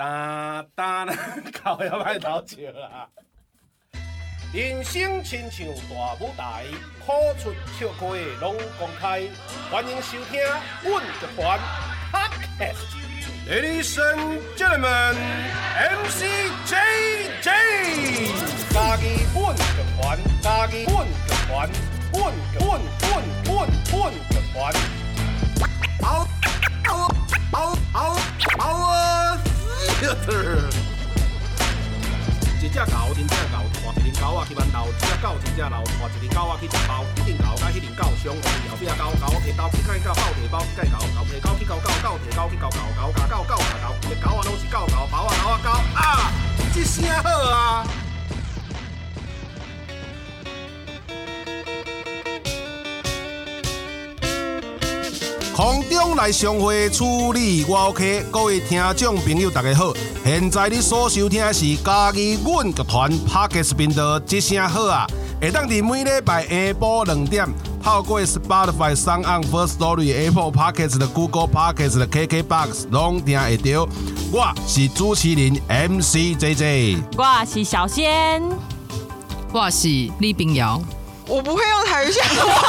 哒哒啦，靠要歹偷笑啦。人生亲像大舞台，苦出笑开拢公开。欢迎收听《阮乐团 Podcast》。Ladies and gentlemen, MC JJ，家己阮乐团，家己阮乐团，阮阮阮阮阮乐团。嗷嗷嗷嗷嗷 一只狗，一只狗，带一只狗仔去馒头；一只狗真正老，带一只狗仔去食包。一只狗甲迄只狗相共，后壁狗狗摕刀去甲狗抱提包去甲狗，狗提狗去狗狗，狗提狗去狗狗，狗甲狗狗甲狗，一个狗仔拢是狗狗，包啊狗啊狗啊！这声好啊！空中来相会，处理我 OK。各位听众朋友，大家好！现在你所收听的是家己阮剧团 Parkes 频道，这声好啊！会当伫每礼拜下晡两点，透过 Spotify、s o n On、First Story、Apple Parkes 的 Google Parkes 的 KKBox 拢听会到。我是主持人 MC JJ，我是小仙，我是李冰瑶。我不会用台语讲话。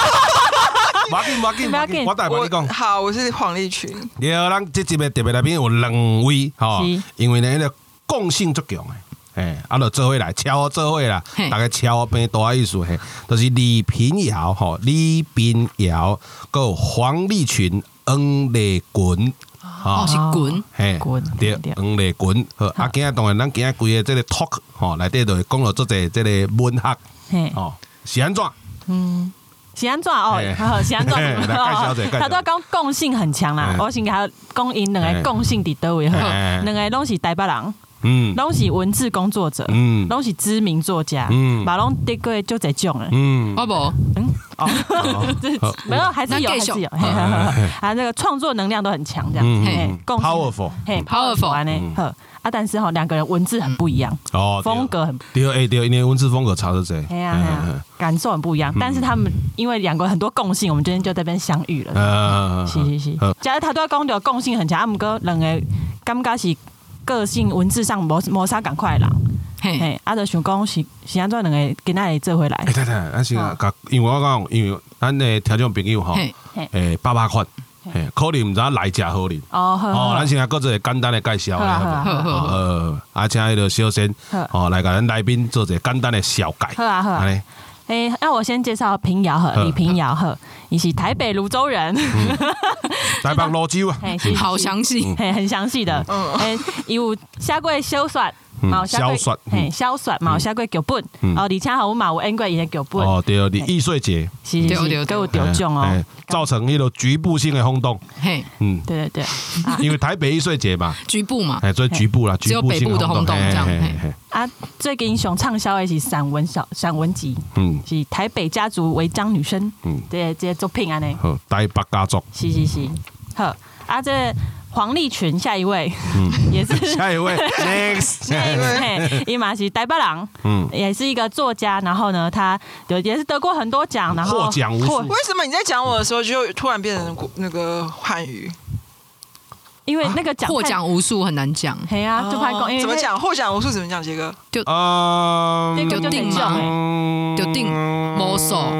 马紧马紧马紧，我代帮你讲。好，我是黄立群。了，咱这集的特别来宾有两位，哈，因为呢，个共性足强的，哎，啊，就做伙来，敲做伙啦，大概敲变多意思，嘿，都是李平遥，哈，李平遥，有黄立群，恩丽滚，哦，是滚，嘿，滚，对，黄丽滚，好，啊，今日当然咱今日规个这个 talk，吼，来底就讲了做者这个文学，嘿，哦，是安怎？嗯。是安怎哦，是安怎？他都讲共性很强啦。我先给他讲因两个共性伫倒位，两个拢是台北人，嗯，拢是文字工作者，嗯，拢是知名作家，嗯，马龙得过就这种了，嗯，哦不，嗯，哦，没有，还是有，还是有，啊，那个创作能量都很强，这样，嘿，powerful，嘿，powerful。呢，呵。啊，但是哈，两个人文字很不一样，哦，风格很。第二，哎，第二，因为文字风格差的多。哎呀，感受很不一样。但是他们因为两个很多共性，我们今天就在这边相遇了。嗯，是是是。假如他都要讲的共性很强，阿姆哥两个感觉是个性文字上磨磨砂赶快啦。嘿嘿，阿德想讲是是安怎两个跟那里做回来？哎，对对，阿是啊，因为我讲，因为咱的听众朋友哈，诶，八八款。嘿，可能唔知来食好哩。哦，好，咱现在搁做简单的介绍。好好好。呃，啊，请迄个小仙，哦，来甲咱来宾做一个简单的小改。好啊，好啊。诶，那我先介绍平遥呵，李平遥呵，你是台北泸州人。台北泸州啊，好详细，很详细的。嗯。诶，有下过修算。毛小雪，嘿，小雪毛下过剧本，哦，而且好有马有演过伊的剧本。哦，对，你易碎节，是是是，都有得奖哦，造成一个局部性的轰动。嘿，嗯，对对对，因为台北易碎节嘛，局部嘛，哎，所以局部啦，只有北部的轰动这样。啊，最近上畅销的是散文小散文集，嗯，是台北家族违章女生，嗯，对，这些作品安尼，好，台北家族，是是是，好，啊这。黄立群，下一位，也是。下一位，next，下一位，伊马是呆巴郎，嗯，也是一个作家，然后呢，他有也是得过很多奖，然后获奖无数。为什么你在讲我的时候就突然变成那个汉语？因为那个奖获奖无数很难讲，嘿啊，就拍公，怎么讲？获奖无数怎么讲？杰哥？就啊，就定嘛，就定魔手，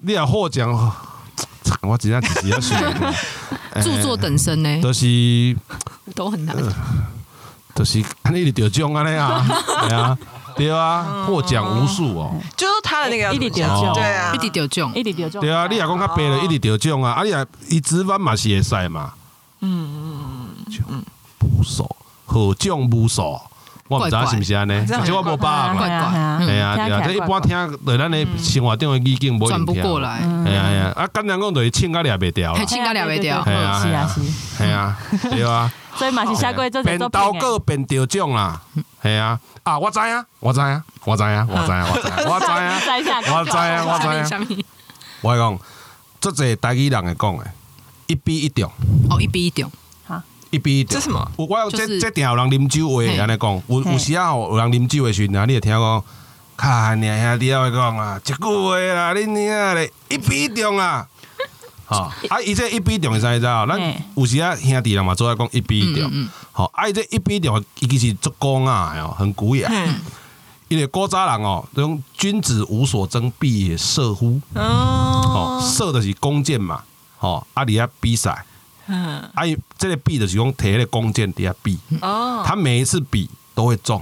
你要获奖。我只要只要选，著作等身呢，都是 都很难，都是你直得奖啊那啊，对啊，对啊，获奖无数哦，就是他的那个一直得奖，对啊，一直得奖，一直得奖，对啊，你也讲他白了一直得奖啊，啊你也一直翻嘛是会使嘛，嗯嗯嗯嗯，无数获奖无数。我毋知是毋是安尼，即我无把握。系啊，对啊，这一般听对咱的生活中的意境无转不过来。系啊系啊，啊简单讲就是请甲掠袂掉，请甲掠袂掉。系啊是啊是，系啊对啊。所以嘛是下过做变刀个变得奖啦，系啊。啊我知啊我知啊我知啊我知啊我知啊我知啊我知啊我知啊。我 讲，这个台语人会讲诶，一比一中。哦，一比一中。一比一，这什么？我有这这定有人啉酒话安尼讲，有有时啊有人啉酒的时阵，你会听讲，看你兄弟会讲啊，一句话啦，恁兄咧一比一中啊，吼啊，伊这一比一中是啥意思啊？咱有时啊兄弟人嘛，做爱讲一比一中，好，哎，这一笔点伊其实做工啊，哦，很古雅。因为古早人哦，种君子无所争，必也射乎？哦，射的是弓箭嘛，吼，啊，你要比赛，嗯，啊，这个比就是用铁的弓箭底下比，哦，他每一次比。都会中，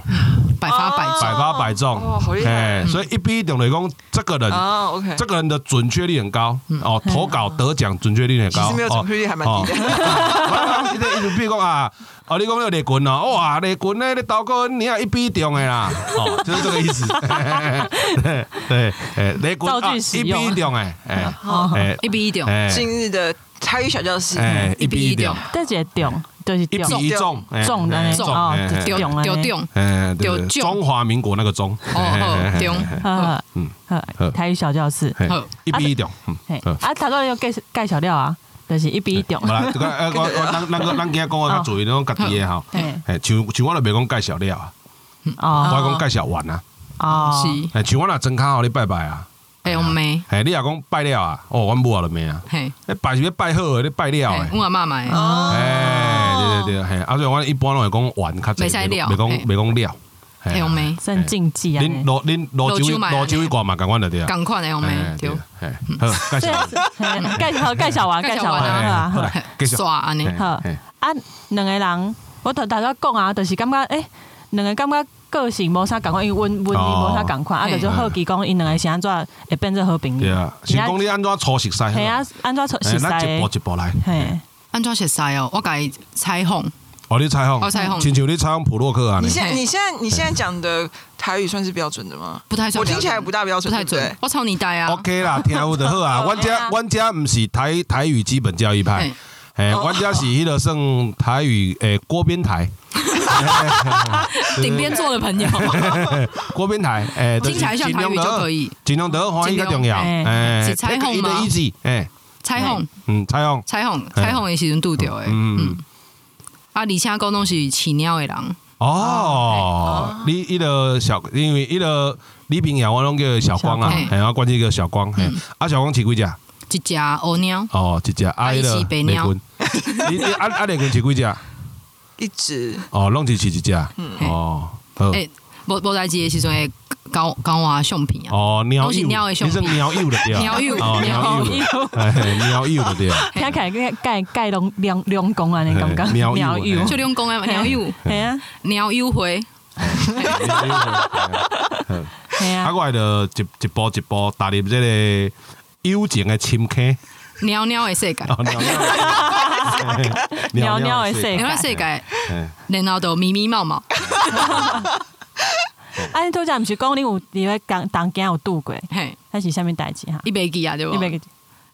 百发百中，百发百中，哦，好厉害！所以一比一等于讲，这个人，哦，OK，这个人的准确率很高，哦，投稿得奖准确率很高，其实没有准确率还蛮低的。一直比如讲啊，哦，你讲那个雷棍哦，哇，雷棍呢，你刀哥你要一比一中的啦，哦，就是这个意思。对对，哎，雷棍啊，一比一中哎，哎，一比一中。今日的台语小教室，哎，一比一中，这节中。就是一比一中，中的中哦，丢丢丢，嗯，丢中华民国那个中，哦，丢，嗯，台语小教室，一比一中，嗯，啊，他说要盖盖小料啊，就是一比一中。来，这个，呃，我我 咱咱个咱今日讲我较注意那种家己的吼，哎，像像我都袂讲盖小料啊，哦，我讲盖小碗啊，哦，是，哎，像我若真卡好你拜拜啊。哎，我没。哎，你也讲拜了啊？哦，我母了没啊？嘿，哎，拜是要拜好，你拜了哎。我阿妈买。哦。哎，对对对，嘿，啊，所以我一般拢会讲玩较济，没菜料，没讲没讲料。哎，我没。算禁忌啊。恁罗恁罗酒罗酒一罐嘛，赶快的对啊。赶快的，我没。对。好，介绍。介绍介绍完，介绍完啊，好，介绍。耍安尼。好。啊，两个人，我头大家讲啊，就是感觉，哎，两个感觉。个性无啥共款，因为温温无啥共款，啊，就就好奇讲，因两个是安怎会变做好朋友？对啊，是讲你安怎初识识？系啊，安怎初识识？一步一步来。系，安怎识识哦？我改彩虹。哦，你彩虹。哦，彩虹。请求你彩虹普洛克啊！你现在你现在你现在讲的台语算是标准的吗？不太，我听起来不大标准，不太准。我操你呆啊！OK 啦，听有的好啊。阮家阮家毋是台台语基本教育派，哎，玩家是迄个算台语诶锅边台。顶边坐的朋友，郭边台，诶，听起来像台语就可以。尽量得欢迎较重要，哎，彩虹吗？哎，彩虹，嗯，彩虹，彩虹，彩虹的时阵拄着诶，嗯，啊，而且讲拢是饲鸟的人。哦，你伊个小，因为伊个李平阳我拢叫小光啊，然后关键叫小光，啊，小光饲几只？一只乌鸟。哦，一只啊，伊个白鸟。你你啊啊，雷群饲几只？一只。哦，弄起起一只，哦，诶，无无代志的时阵会高高娃相片啊，哦，鸟友，鸟相片，鸟友的对，鸟友，鸟友，鸟友。的对，听起来盖盖盖龙两两公啊，你感觉？鸟友，就两公啊，鸟友，系啊，鸟友会，系啊，啊，我的一一步一步踏入这个友情的深刻。鸟鸟的世界，鸟鸟的世界，世界，然后都密密茂茂。啊，你拄则毋是讲你有你咧当当间有度过，嘿，还是啥物代志哈？一袂记啊，对无？一袂记，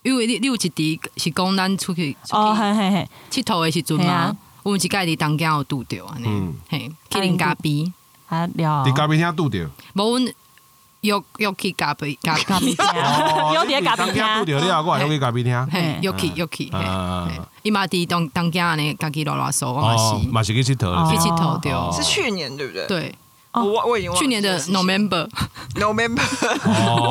因为你你有一滴是讲咱出去，哦，嘿嘿嘿，佚佗的时阵嘛，我们一届伫当间有拄着安尼，嘿，去恁家边，啊了，伫家边遐拄着，无阮。约约去咖啡咖咖啡厅，约伫咖啡厅。当去咖啡厅。嘿，约去约去。伊嘛伫当当家呢，家己啰啰嗦，我嘛是。嘛是去佚佗，去佚佗对。是去年对不对？对。我我已经去年的 November，November，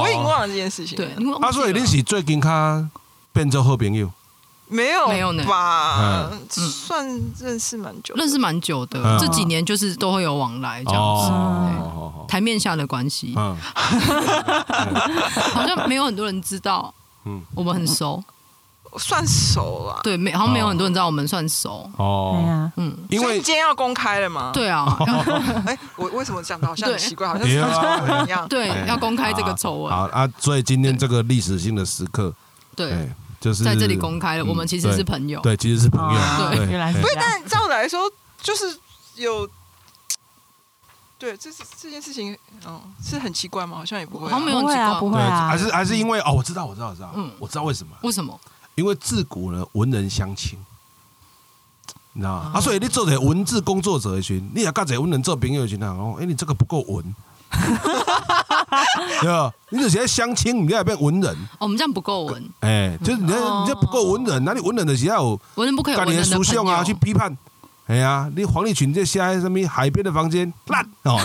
我已经忘了这件 事情。对。啊，所以你是最近他变做好朋友。没有没有呢。吧，算认识蛮久，认识蛮久的。这几年就是都会有往来这样子，台面下的关系，好像没有很多人知道，嗯，我们很熟，算熟了。对，没好像没有很多人知道我们算熟。哦，嗯，因为今天要公开了吗？对啊。哎，我为什么讲的好像很奇怪，好像是一样？对，要公开这个丑闻。好啊，所以今天这个历史性的时刻，对。就是在这里公开了，我们其实是朋友。对，其实是朋友。对，原来是。不是，但照来说，就是有，对，这是这件事情，嗯，是很奇怪吗？好像也不会，好像没有奇怪，不会啊。还是还是因为哦，我知道，我知道，我知道，嗯，我知道为什么？为什么？因为自古呢，文人相亲，你知道吗？啊，所以你做者文字工作者的群，你也跟者文人做朋友的群啊，哦，哎，你这个不够文。对吧？你就现在相亲，你要变文人。我们这样不够文。哎，就是你这你这不够文人，哪里文人的时候？文人不可以文人的书相啊，去批判。哎呀，你黄立群这写什么海边的房间烂 哦，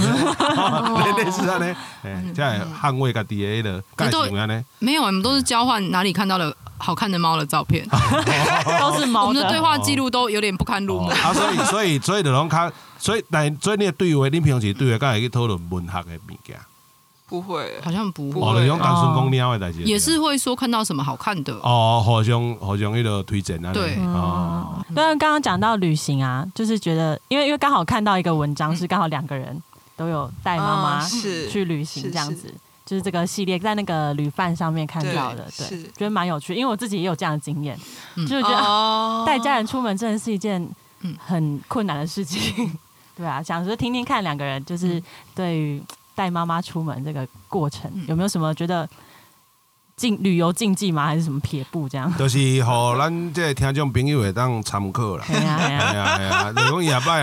类似安尼，哎，这样捍卫家己的了，干什么呢？没有，我们都是交换哪里看到的好看的猫的照片，都是猫。我们的对话记录都有点不堪入目啊，所以所以所以就拢看，所以但所以你对话，你平时对话，刚才去讨论文学的物件。不会，好像不会。哦，用单纯公鸟的代志，也是会说看到什么好看的。哦，好像好像那个推荐啊。对，哦。那刚刚讲到旅行啊，就是觉得，因为因为刚好看到一个文章，是刚好两个人都有带妈妈去旅行这样子，就是这个系列在那个旅饭上面看到的，对，觉得蛮有趣。因为我自己也有这样的经验，就是觉得带家人出门真的是一件很困难的事情，对啊，想说听听看两个人就是对于。带妈妈出门这个过程有没有什么觉得禁旅游禁忌吗？还是什么撇步这样？就是和咱这听众朋友会当参考啦。哎呀哎呀哎呀！没讲带，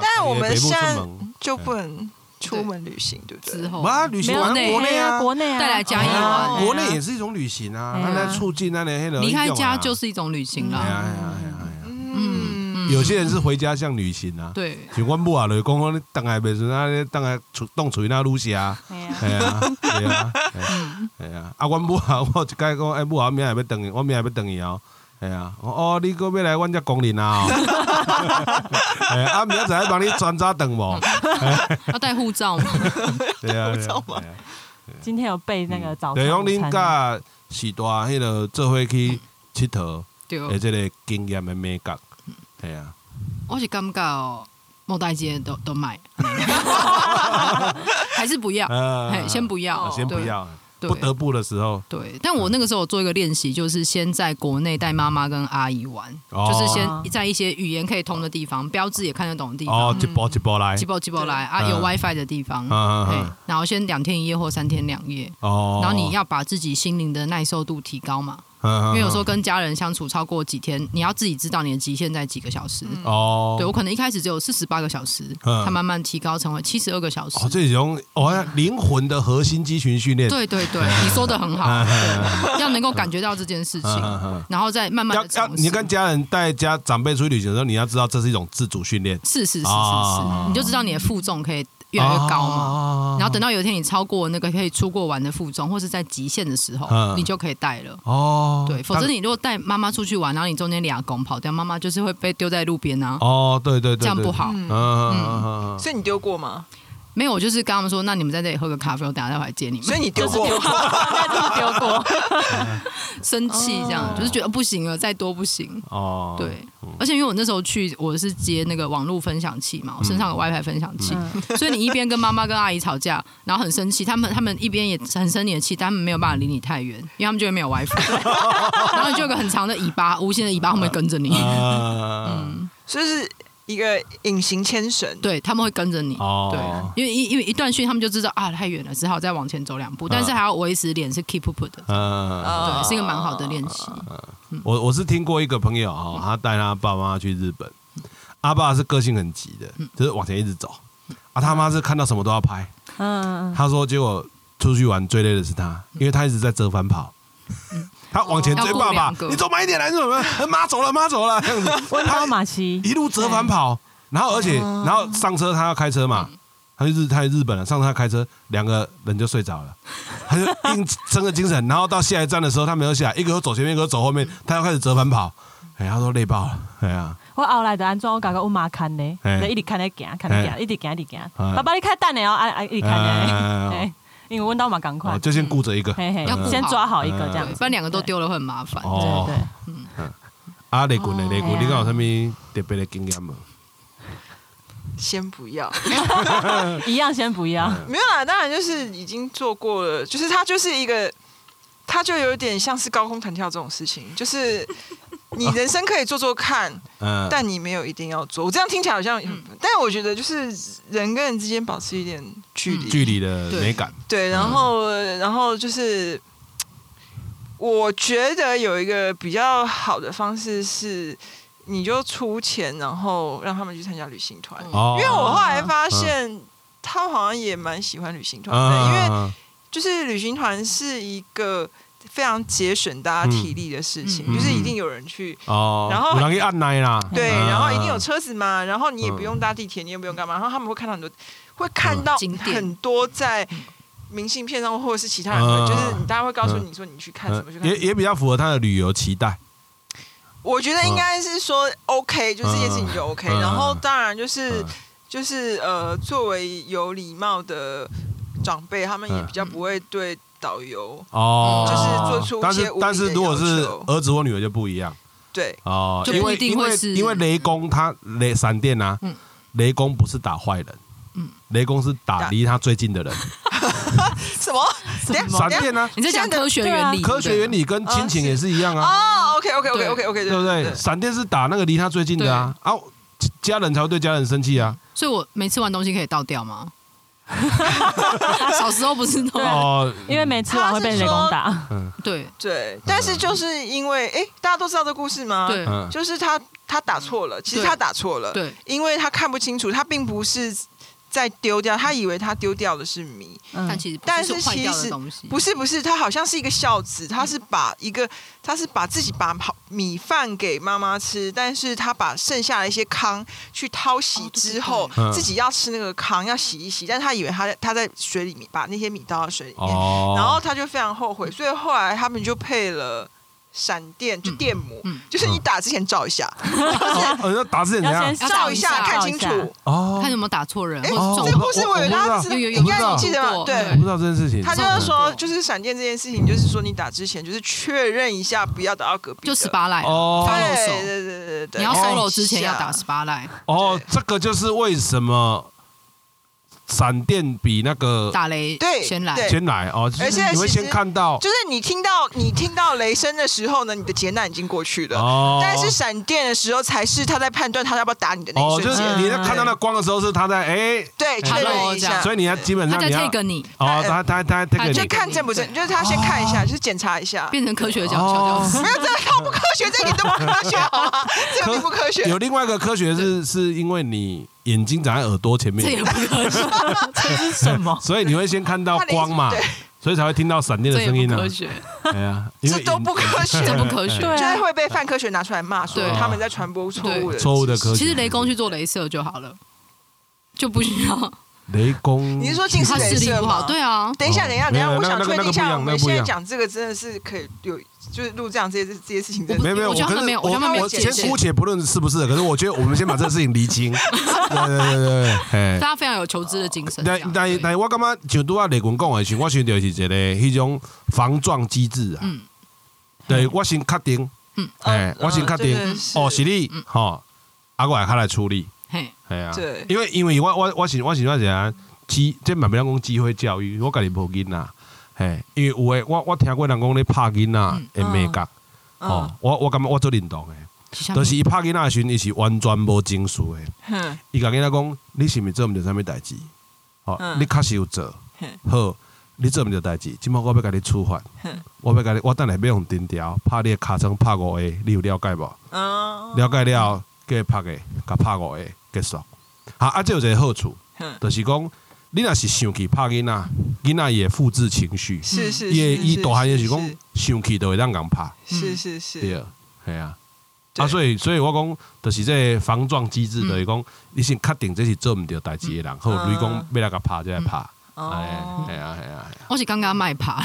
但我们现在就不能出门旅行，对不对？之后啊，旅行完国内啊，国内啊带来家玩，国内也是一种旅行啊。那在促进那里离开家就是一种旅行啦。有些人是回家像旅行啊，对，像阮母啊，就讲讲你当下袂顺啊，你等下出冻厝那路下啊，系啊，系啊，系 啊，啊，阮母啊，我一解讲，哎，母啊，明仔要等伊，我明仔要等伊哦，系啊，哦，你搁要来阮遮工人 啊？哎，啊，明仔载帮你穿插等无？要带护照吗？对啊，护照吗？今天有备那个早餐。对，讲恁甲时大迄个做伙去佚佗，诶，即个经验的美感。系啊，我是感觉哦，莫大街都都买，还是不要，先不要，先不要，不得不的时候。对，但我那个时候做一个练习，就是先在国内带妈妈跟阿姨玩，就是先在一些语言可以通的地方，标志也看得懂的地方，哦，一波一波来，一波一波来啊，有 WiFi 的地方，对，然后先两天一夜或三天两夜，哦，然后你要把自己心灵的耐受度提高嘛。因为有时候跟家人相处超过几天，你要自己知道你的极限在几个小时。哦，对我可能一开始只有四十八个小时，它慢慢提高成为七十二个小时。哦，这种哦，灵魂的核心肌群训练。对对对，你说的很好，要能够感觉到这件事情，然后再慢慢。要要，你跟家人带家长辈出去旅行的时候，你要知道这是一种自主训练。是是是是是，你就知道你的负重可以。越来越高嘛，然后等到有一天你超过那个可以出过玩的负重，或是在极限的时候，你就可以带了。哦，对，否则你如果带妈妈出去玩，然后你中间俩拱跑掉，妈妈就是会被丢在路边啊。哦，对对对，这样不好。嗯，所以你丢过吗？没有，我就是跟他们说，那你们在这里喝个咖啡，我等下再回来接你们。所以你丢过，丢过，生气这样，就是觉得不行了，再多不行。哦，对，而且因为我那时候去，我是接那个网络分享器嘛，我身上有 WiFi 分享器，所以你一边跟妈妈跟阿姨吵架，然后很生气，他们他们一边也很生你的气，但他们没有办法离你太远，因为他们就会没有 WiFi，然后你就有个很长的尾巴，无限的尾巴，后面跟着你。嗯，所以是。一个隐形牵绳，对他们会跟着你，对，因为因因为一段训，他们就知道啊太远了，只好再往前走两步，但是还要维持脸是 keep up 的，嗯，对，是一个蛮好的练习。我我是听过一个朋友哈，他带他爸妈去日本，阿爸是个性很急的，就是往前一直走，啊他妈是看到什么都要拍，嗯，他说结果出去玩最累的是他，因为他一直在折返跑。他往前追爸爸，你走慢一点来，你怎么？妈走了，妈走了，这样子。他有马骑，一路折返跑，然后而且，然后上车他要开车嘛，他就日他日本了，上车开车，两个人就睡着了，他就硬撑着精神，然后到下一站的时候，他没有下来，一个走前面，一个走后面，他要开始折返跑，哎，他说累爆了，哎呀。我后来就安装我感觉我妈看呢，一直看在行，看在行，一直行一直行，爸爸你开蛋呢哦，啊啊一直看呢。因为问到嘛，赶快。就先顾着一个，要先抓好一个这样，不然两个都丢了会很麻烦。对对，嗯。嗯。啊，雷滚的雷滚，你讲有什么特别的经验吗？先不要，一样先不要。没有啊，当然就是已经做过了，就是它就是一个，它就有点像是高空弹跳这种事情，就是。你人生可以做做看，但你没有一定要做。我这样听起来好像，但是我觉得就是人跟人之间保持一点距离，距离的美感。对，然后，然后就是，我觉得有一个比较好的方式是，你就出钱，然后让他们去参加旅行团。因为我后来发现，他好像也蛮喜欢旅行团的，因为就是旅行团是一个。非常节省大家体力的事情，就是一定有人去哦，然后容易按耐啦，对，然后一定有车子嘛，然后你也不用搭地铁，你也不用干嘛，然后他们会看到很多，会看到很多在明信片上或者是其他人，就是你大家会告诉你说你去看什么去看，也也比较符合他的旅游期待。我觉得应该是说 OK，就这件事情就 OK，然后当然就是就是呃，作为有礼貌的长辈，他们也比较不会对。导游哦，就是做出但是但是如果是儿子或女儿就不一样，对哦，因为因为因为雷公他雷闪电啊，雷公不是打坏人，嗯，雷公是打离他最近的人。什么？闪电呢？你在讲科学原理？科学原理跟亲情也是一样啊。哦，OK OK OK OK OK，对不对？闪电是打那个离他最近的啊，啊，家人才会对家人生气啊。所以我没吃完东西可以倒掉吗？小时候不是哦，因为每次完会被雷公打。对。对，但是就是因为哎，大家都知道这故事吗？对，就是他他打错了，其实他打错了，对，因为他看不清楚，他并不是。再丢掉，他以为他丢掉的是米，但其实但是其实不是不是，他好像是一个孝子，他是把一个他是把自己把米饭给妈妈吃，但是他把剩下的一些糠去淘洗之后，自己要吃那个糠要洗一洗，但是他以为他他在水里面把那些米倒到水里面，然后他就非常后悔，所以后来他们就配了。闪电就电母，就是你打之前照一下，要打之前怎样？照一下看清楚哦，看有没有打错人。哎，这个故事我有他应该你记得吗？对，我不知道这件事情。他就是说，就是闪电这件事情，就是说你打之前就是确认一下，不要打到隔壁。就十八赖哦，对对对对对，你要 solo 之前要打十八赖。哦，这个就是为什么。闪电比那个打雷对先来先来哦，而且你会先看到，就是你听到你听到雷声的时候呢，你的劫难已经过去了。哦，但是闪电的时候才是他在判断他要不要打你的那一瞬间。你在看到那光的时候是他在哎，对，确认一下。所以你要基本上你要跟你哦，他他他他就看正不正，就是他先看一下，就是检查一下，变成科学角度没有这个超不科学，这一点都不科学好吗？这个并不科学。有另外一个科学是是因为你。眼睛长在耳朵前面，这也不科学，这是什么？所以你会先看到光嘛，所以才会听到闪电的声音呢。科学，对啊，这都不科学，这不科学，就是会被范科学拿出来骂，说他们在传播错误的错误的科学。其实雷公去做镭射就好了，就不需要。雷公，你是说近视视力不好？对啊。等一下，等一下，等一下，我想确定一下，我们现在讲这个真的是可以有。就是录这样这些这些事情，没有没有，我觉得没有，我我先姑且不论是不是，可是我觉得我们先把这个事情厘清。对对对对，大家非常有求知的精神。但但但我感觉就拄啊雷军讲的时，我想到是一个迄种防撞机制啊。嗯。对，我先确定。嗯。哎，我先确定。哦，是你。好，阿我来他来处理。嘿。系啊。对。因为因为我我我是我是我是机，这蛮不讲讲机会教育，我家己无囡仔。嘿，因为有诶，我我听过人讲咧拍囡仔会美角，哦，我我感觉我做认同诶，就是伊拍囡仔时，伊是完全无情绪诶。伊甲囡仔讲，你是毋是做毋着啥物代志？哦，你确实有做，好，你做毋着代志，即满我要甲你处罚，我要甲你，我等下要用钉条拍你诶尻川拍五下，你有了解无？了解了，计拍诶，甲拍五下结束。好，啊，这有一个好处，就是讲。你若是生气拍囡仔，囡仔也复制情绪，是是，伊伊大汉也是讲生气都会当人拍，是是是，对啊，系啊，啊，所以所以我讲，就是这防撞机制，就是讲你先确定这是做毋到代志的人，好你讲要来甲拍就来拍。哦，系啊，系啊，我是刚刚卖爬，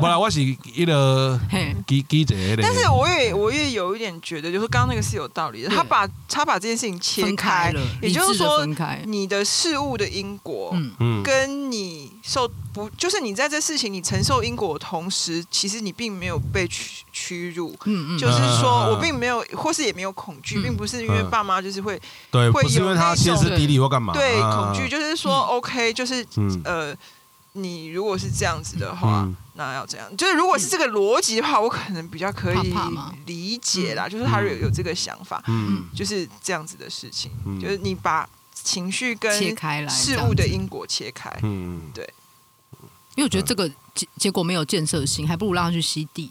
本来我是一个记记者但是我也我也有一点觉得，就是刚刚那个是有道理的。他把他把这件事情切开了，也就是说，你的事物的因果，嗯。嗯，跟你受不就是你在这事情你承受因果的同时，其实你并没有被屈屈辱，嗯嗯，就是说我并没有，或是也没有恐惧，并不是因为爸妈就是会对，会因为他歇斯底里或干嘛，对，恐惧就是说 OK，就是。呃，你如果是这样子的话，那要怎样。就是如果是这个逻辑的话，我可能比较可以理解啦。就是他有有这个想法，嗯，就是这样子的事情。就是你把情绪跟切开来，事物的因果切开，嗯，对。因为我觉得这个结结果没有建设性，还不如让他去吸地，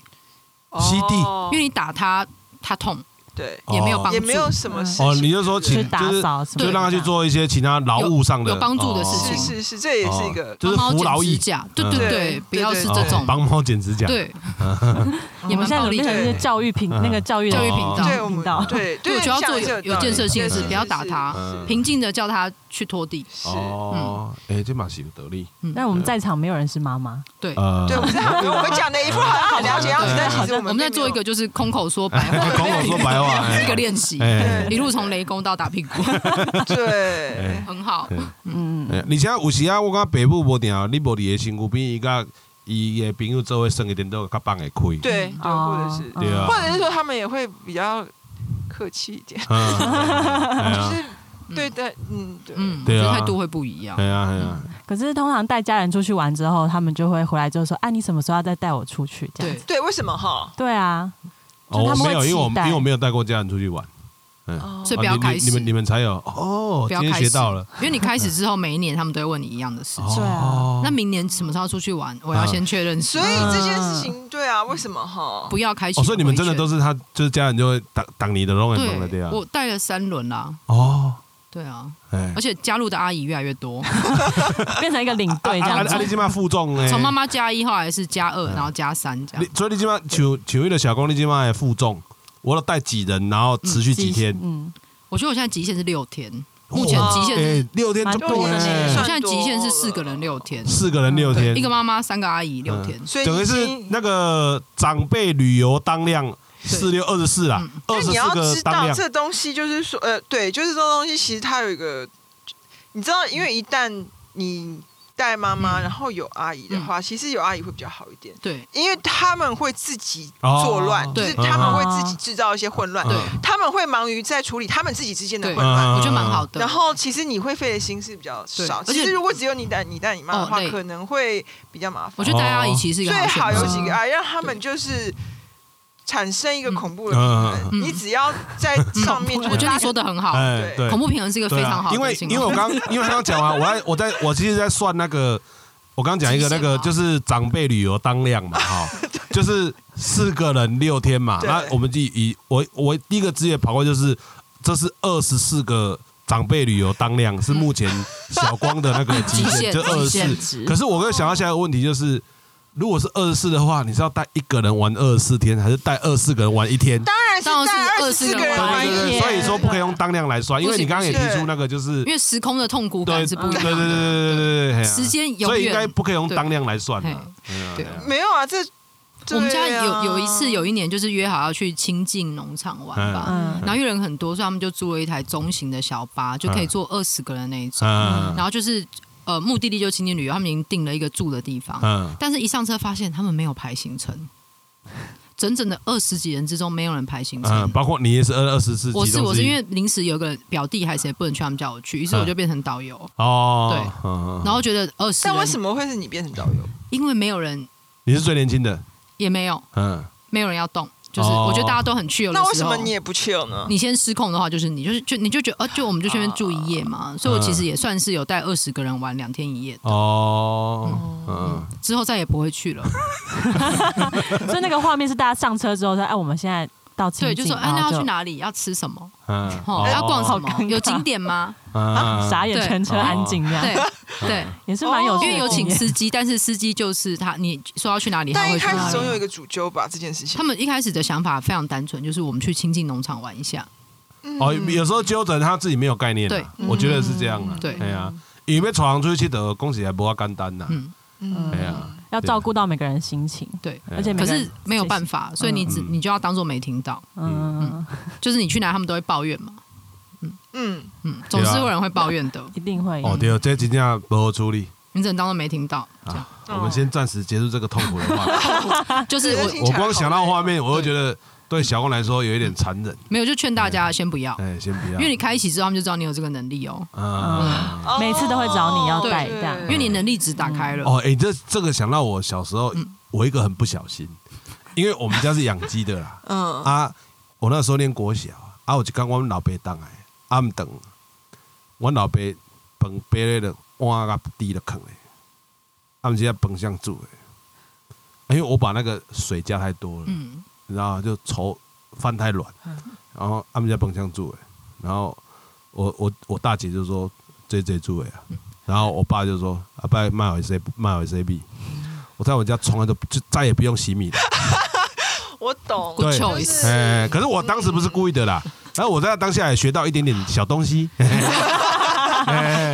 吸地。因为你打他，他痛。对，也没有帮助，也没有什么事情。哦，你就说请就是就让他去做一些其他劳务上的有帮助的事情。是是是，这也是一个，就是服劳役。对对对，不要是这种帮猫剪指甲。对，你们现在变成是教育频那个教育教育频道频道，对对，我就要做有建设性的事，不要打他，平静的叫他去拖地。是。哦，哎，这马是有得力。但我们在场没有人是妈妈。对，对，我们我们讲的一副好像很了解样子，但其实我们在做一个就是空口说白话，空口说白话。一个练习，一路从雷公到打屁股。对，很好。嗯，而且有时啊，我感觉北部无定，你无伫个身躯边，伊甲伊的朋友做会生一点都较放会开。对，或者是，对啊，或者是说他们也会比较客气一点，就是对对，嗯，对，嗯，对啊，态度会不一样。对啊，对啊。可是通常带家人出去玩之后，他们就会回来就说：“哎，你什么时候要再带我出去？”这样子。对，为什么哈？对啊。哦，我没有，因为我因为我没有带过家人出去玩。嗯，所以不要开始，你们你们才有哦。不要开始到了，因为你开始之后，每一年他们都会问你一样的事情。对啊，那明年什么时候出去玩？我要先确认。所以这件事情，对啊，为什么哈？不要开始。所以你们真的都是他，就是家人就会挡挡你的龙眼风了，对啊。我带了三轮啦。哦，对啊，而且加入的阿姨越来越多，变成一个领队这样子。阿你起码负重从妈妈加一，后来是加二，然后加三这样。所以你起码求求一的小公，你起码也负重。我要带几人，然后持续几天。嗯。我觉得我现在极限是六天，目前极限是六天就多了。我现在极限是四个人六天，四个人六天，一个妈妈三个阿姨六天，所以等于是那个长辈旅游当量四六二十四啊，二十四个当量。这东西就是说，呃，对，就是这东西，其实它有一个，你知道，因为一旦你。带妈妈，然后有阿姨的话，其实有阿姨会比较好一点。对，因为他们会自己作乱，就是他们会自己制造一些混乱。对，他们会忙于在处理他们自己之间的混乱。我觉得蛮好的。然后其实你会费的心思比较少。其实如果只有你带你带你妈的话，可能会比较麻烦。我觉得带阿姨其实最好有几个阿姨，让他们就是。产生一个恐怖的平衡，你只要在上面，我觉得你说的很好。对，恐怖平衡是一个非常好的。因为因为我刚 因为刚刚讲完，我在我在我其实在算那个，我刚刚讲一个那个就是长辈旅游当量嘛，哈，就是四个人六天嘛。那我们就以我我第一个职业跑过就是这是二十四个长辈旅游当量是目前小光的那个极限，就二十四。可是我跟想到下一个问题就是。如果是二十四的话，你是要带一个人玩二十四天，还是带二十四个人玩一天？当然是带二十四个人玩一天。所以说不可以用当量来算，因为你刚刚也提出那个，就是因为时空的痛苦感是不一样。对对对对对对时间所以应该不可以用当量来算的。对，没有啊，这我们家有有一次有一年就是约好要去清境农场玩吧，然后因为人很多，所以他们就租了一台中型的小巴，就可以坐二十个人那一种，然后就是。呃，目的地就青年旅游，他们已经定了一个住的地方。嗯，但是一上车发现他们没有排行程，整整的二十几人之中没有人排行程。嗯，包括你也是二二十四。我是我是因为临时有个表弟还是谁不能去，他们叫我去，于是我就变成导游。哦，对，然后觉得二十。但为什么会是你变成导游？因为没有人。你是最年轻的。也没有，嗯，没有人要动。就是我觉得大家都很去有那为什么你也不去呢？你先失控的话，就是你就是就你就觉得呃，就我们就去那边住一夜嘛。所以我其实也算是有带二十个人玩两天一夜的哦。嗯，之后再也不会去了。所以那个画面是大家上车之后说：“哎，我们现在。”对，就说哎，那要去哪里？要吃什么？嗯，要逛什么？有景点吗？傻眼，全车安静这样。对对，也是蛮有，因为有请司机，但是司机就是他，你说要去哪里，但一开始总有一个主揪吧这件事情。他们一开始的想法非常单纯，就是我们去亲近农场玩一下。哦，有时候揪着他自己没有概念。对，我觉得是这样的。对，哎呀，因为闯出去的恭喜还不要干单呐。嗯嗯。要照顾到每个人心情，对，而且可是没有办法，所以你只你就要当做没听到，嗯，就是你去哪他们都会抱怨嘛，嗯。嗯。嗯，总是有人会抱怨的，一定会。哦，对，这今天如何处理？你只能当做没听到。我们先暂时结束这个痛苦的话，就是我我光想到画面，我就觉得。对小公来说有一点残忍，没有就劝大家先不要，哎，先不要，因为你开启之后他们就知道你有这个能力哦，嗯，每次都会找你要带这样，因为你能力值打开了。哦，哎，这这个想到我小时候，我一个很不小心，因为我们家是养鸡的啦，嗯。啊，我那时候念国小啊，我就跟我们老爸当来，暗等，我老爸饭杯的碗啊低了坑嘞，他们就在崩上煮诶，因为我把那个水加太多了，嗯。你知道就愁饭太软，然后他们家蹦枪住哎，然后我我我大姐就说这这住哎啊，然后我爸就说啊爸卖我 C 卖我 C B，我在我家从来都就再也不用洗米了。我懂，对，哎，可是我当时不是故意的啦，然后我在当下也学到一点点小东西。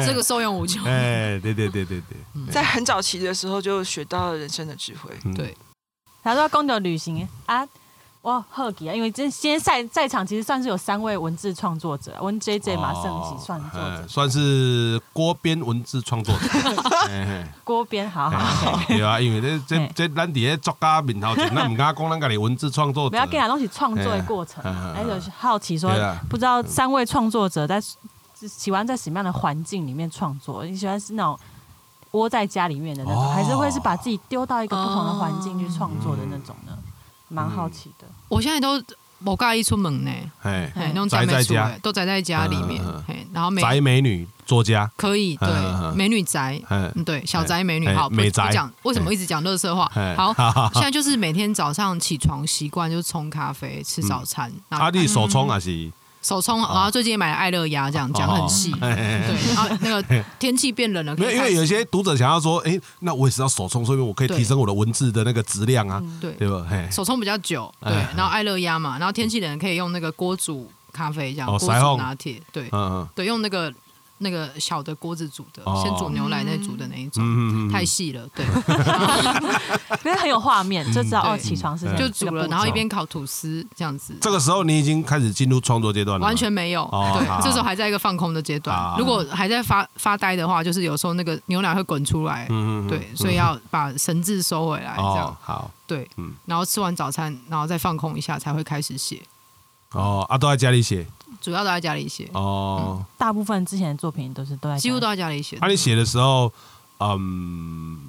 这个受用无穷。哎，对对对对对，在很早期的时候就学到了人生的智慧。对，他说公牛旅行啊。哇，贺吉啊！因为这今天在在场其实算是有三位文字创作者，文 J J 马胜喜算作者，算是锅边文字创作者。锅边好好。对啊，因为这这这咱伫咧作家面头前，咱唔敢讲咱家己文字创作者。不要跟他东西创作的过程，还有好奇说，不知道三位创作者在喜欢在什么样的环境里面创作？你喜欢是那种窝在家里面的那种，还是会是把自己丢到一个不同的环境去创作的那种呢？蛮好奇的，我现在都不介意出门呢，哎，那种宅在家，都宅在家里面，然后宅美女作家。可以，对，美女宅，嗯，对，小宅美女，好，美宅。讲为什么一直讲乐色话？好，现在就是每天早上起床习惯就是冲咖啡吃早餐，阿弟手冲还是？手冲，然后最近也买了爱乐压，这样讲很细。对，然后那个天气变冷了，没有，因为有些读者想要说，哎，那我也是要手冲，所以我可以提升我的文字的那个质量啊，对。对吧？手冲比较久，对，然后爱乐压嘛，然后天气冷可以用那个锅煮咖啡，这样锅煮拿铁，对，嗯嗯，对，用那个。那个小的锅子煮的，先煮牛奶再煮的那一种，太细了，对，因为很有画面，就知道哦，起床是就煮了，然后一边烤吐司这样子。这个时候你已经开始进入创作阶段了，完全没有，对，这时候还在一个放空的阶段。如果还在发发呆的话，就是有时候那个牛奶会滚出来，对，所以要把神志收回来，这样。好，对，然后吃完早餐，然后再放空一下，才会开始写。哦，啊，都在家里写。主要都在家里写哦，大部分之前的作品都是都在几乎都在家里写。那你写的时候，嗯，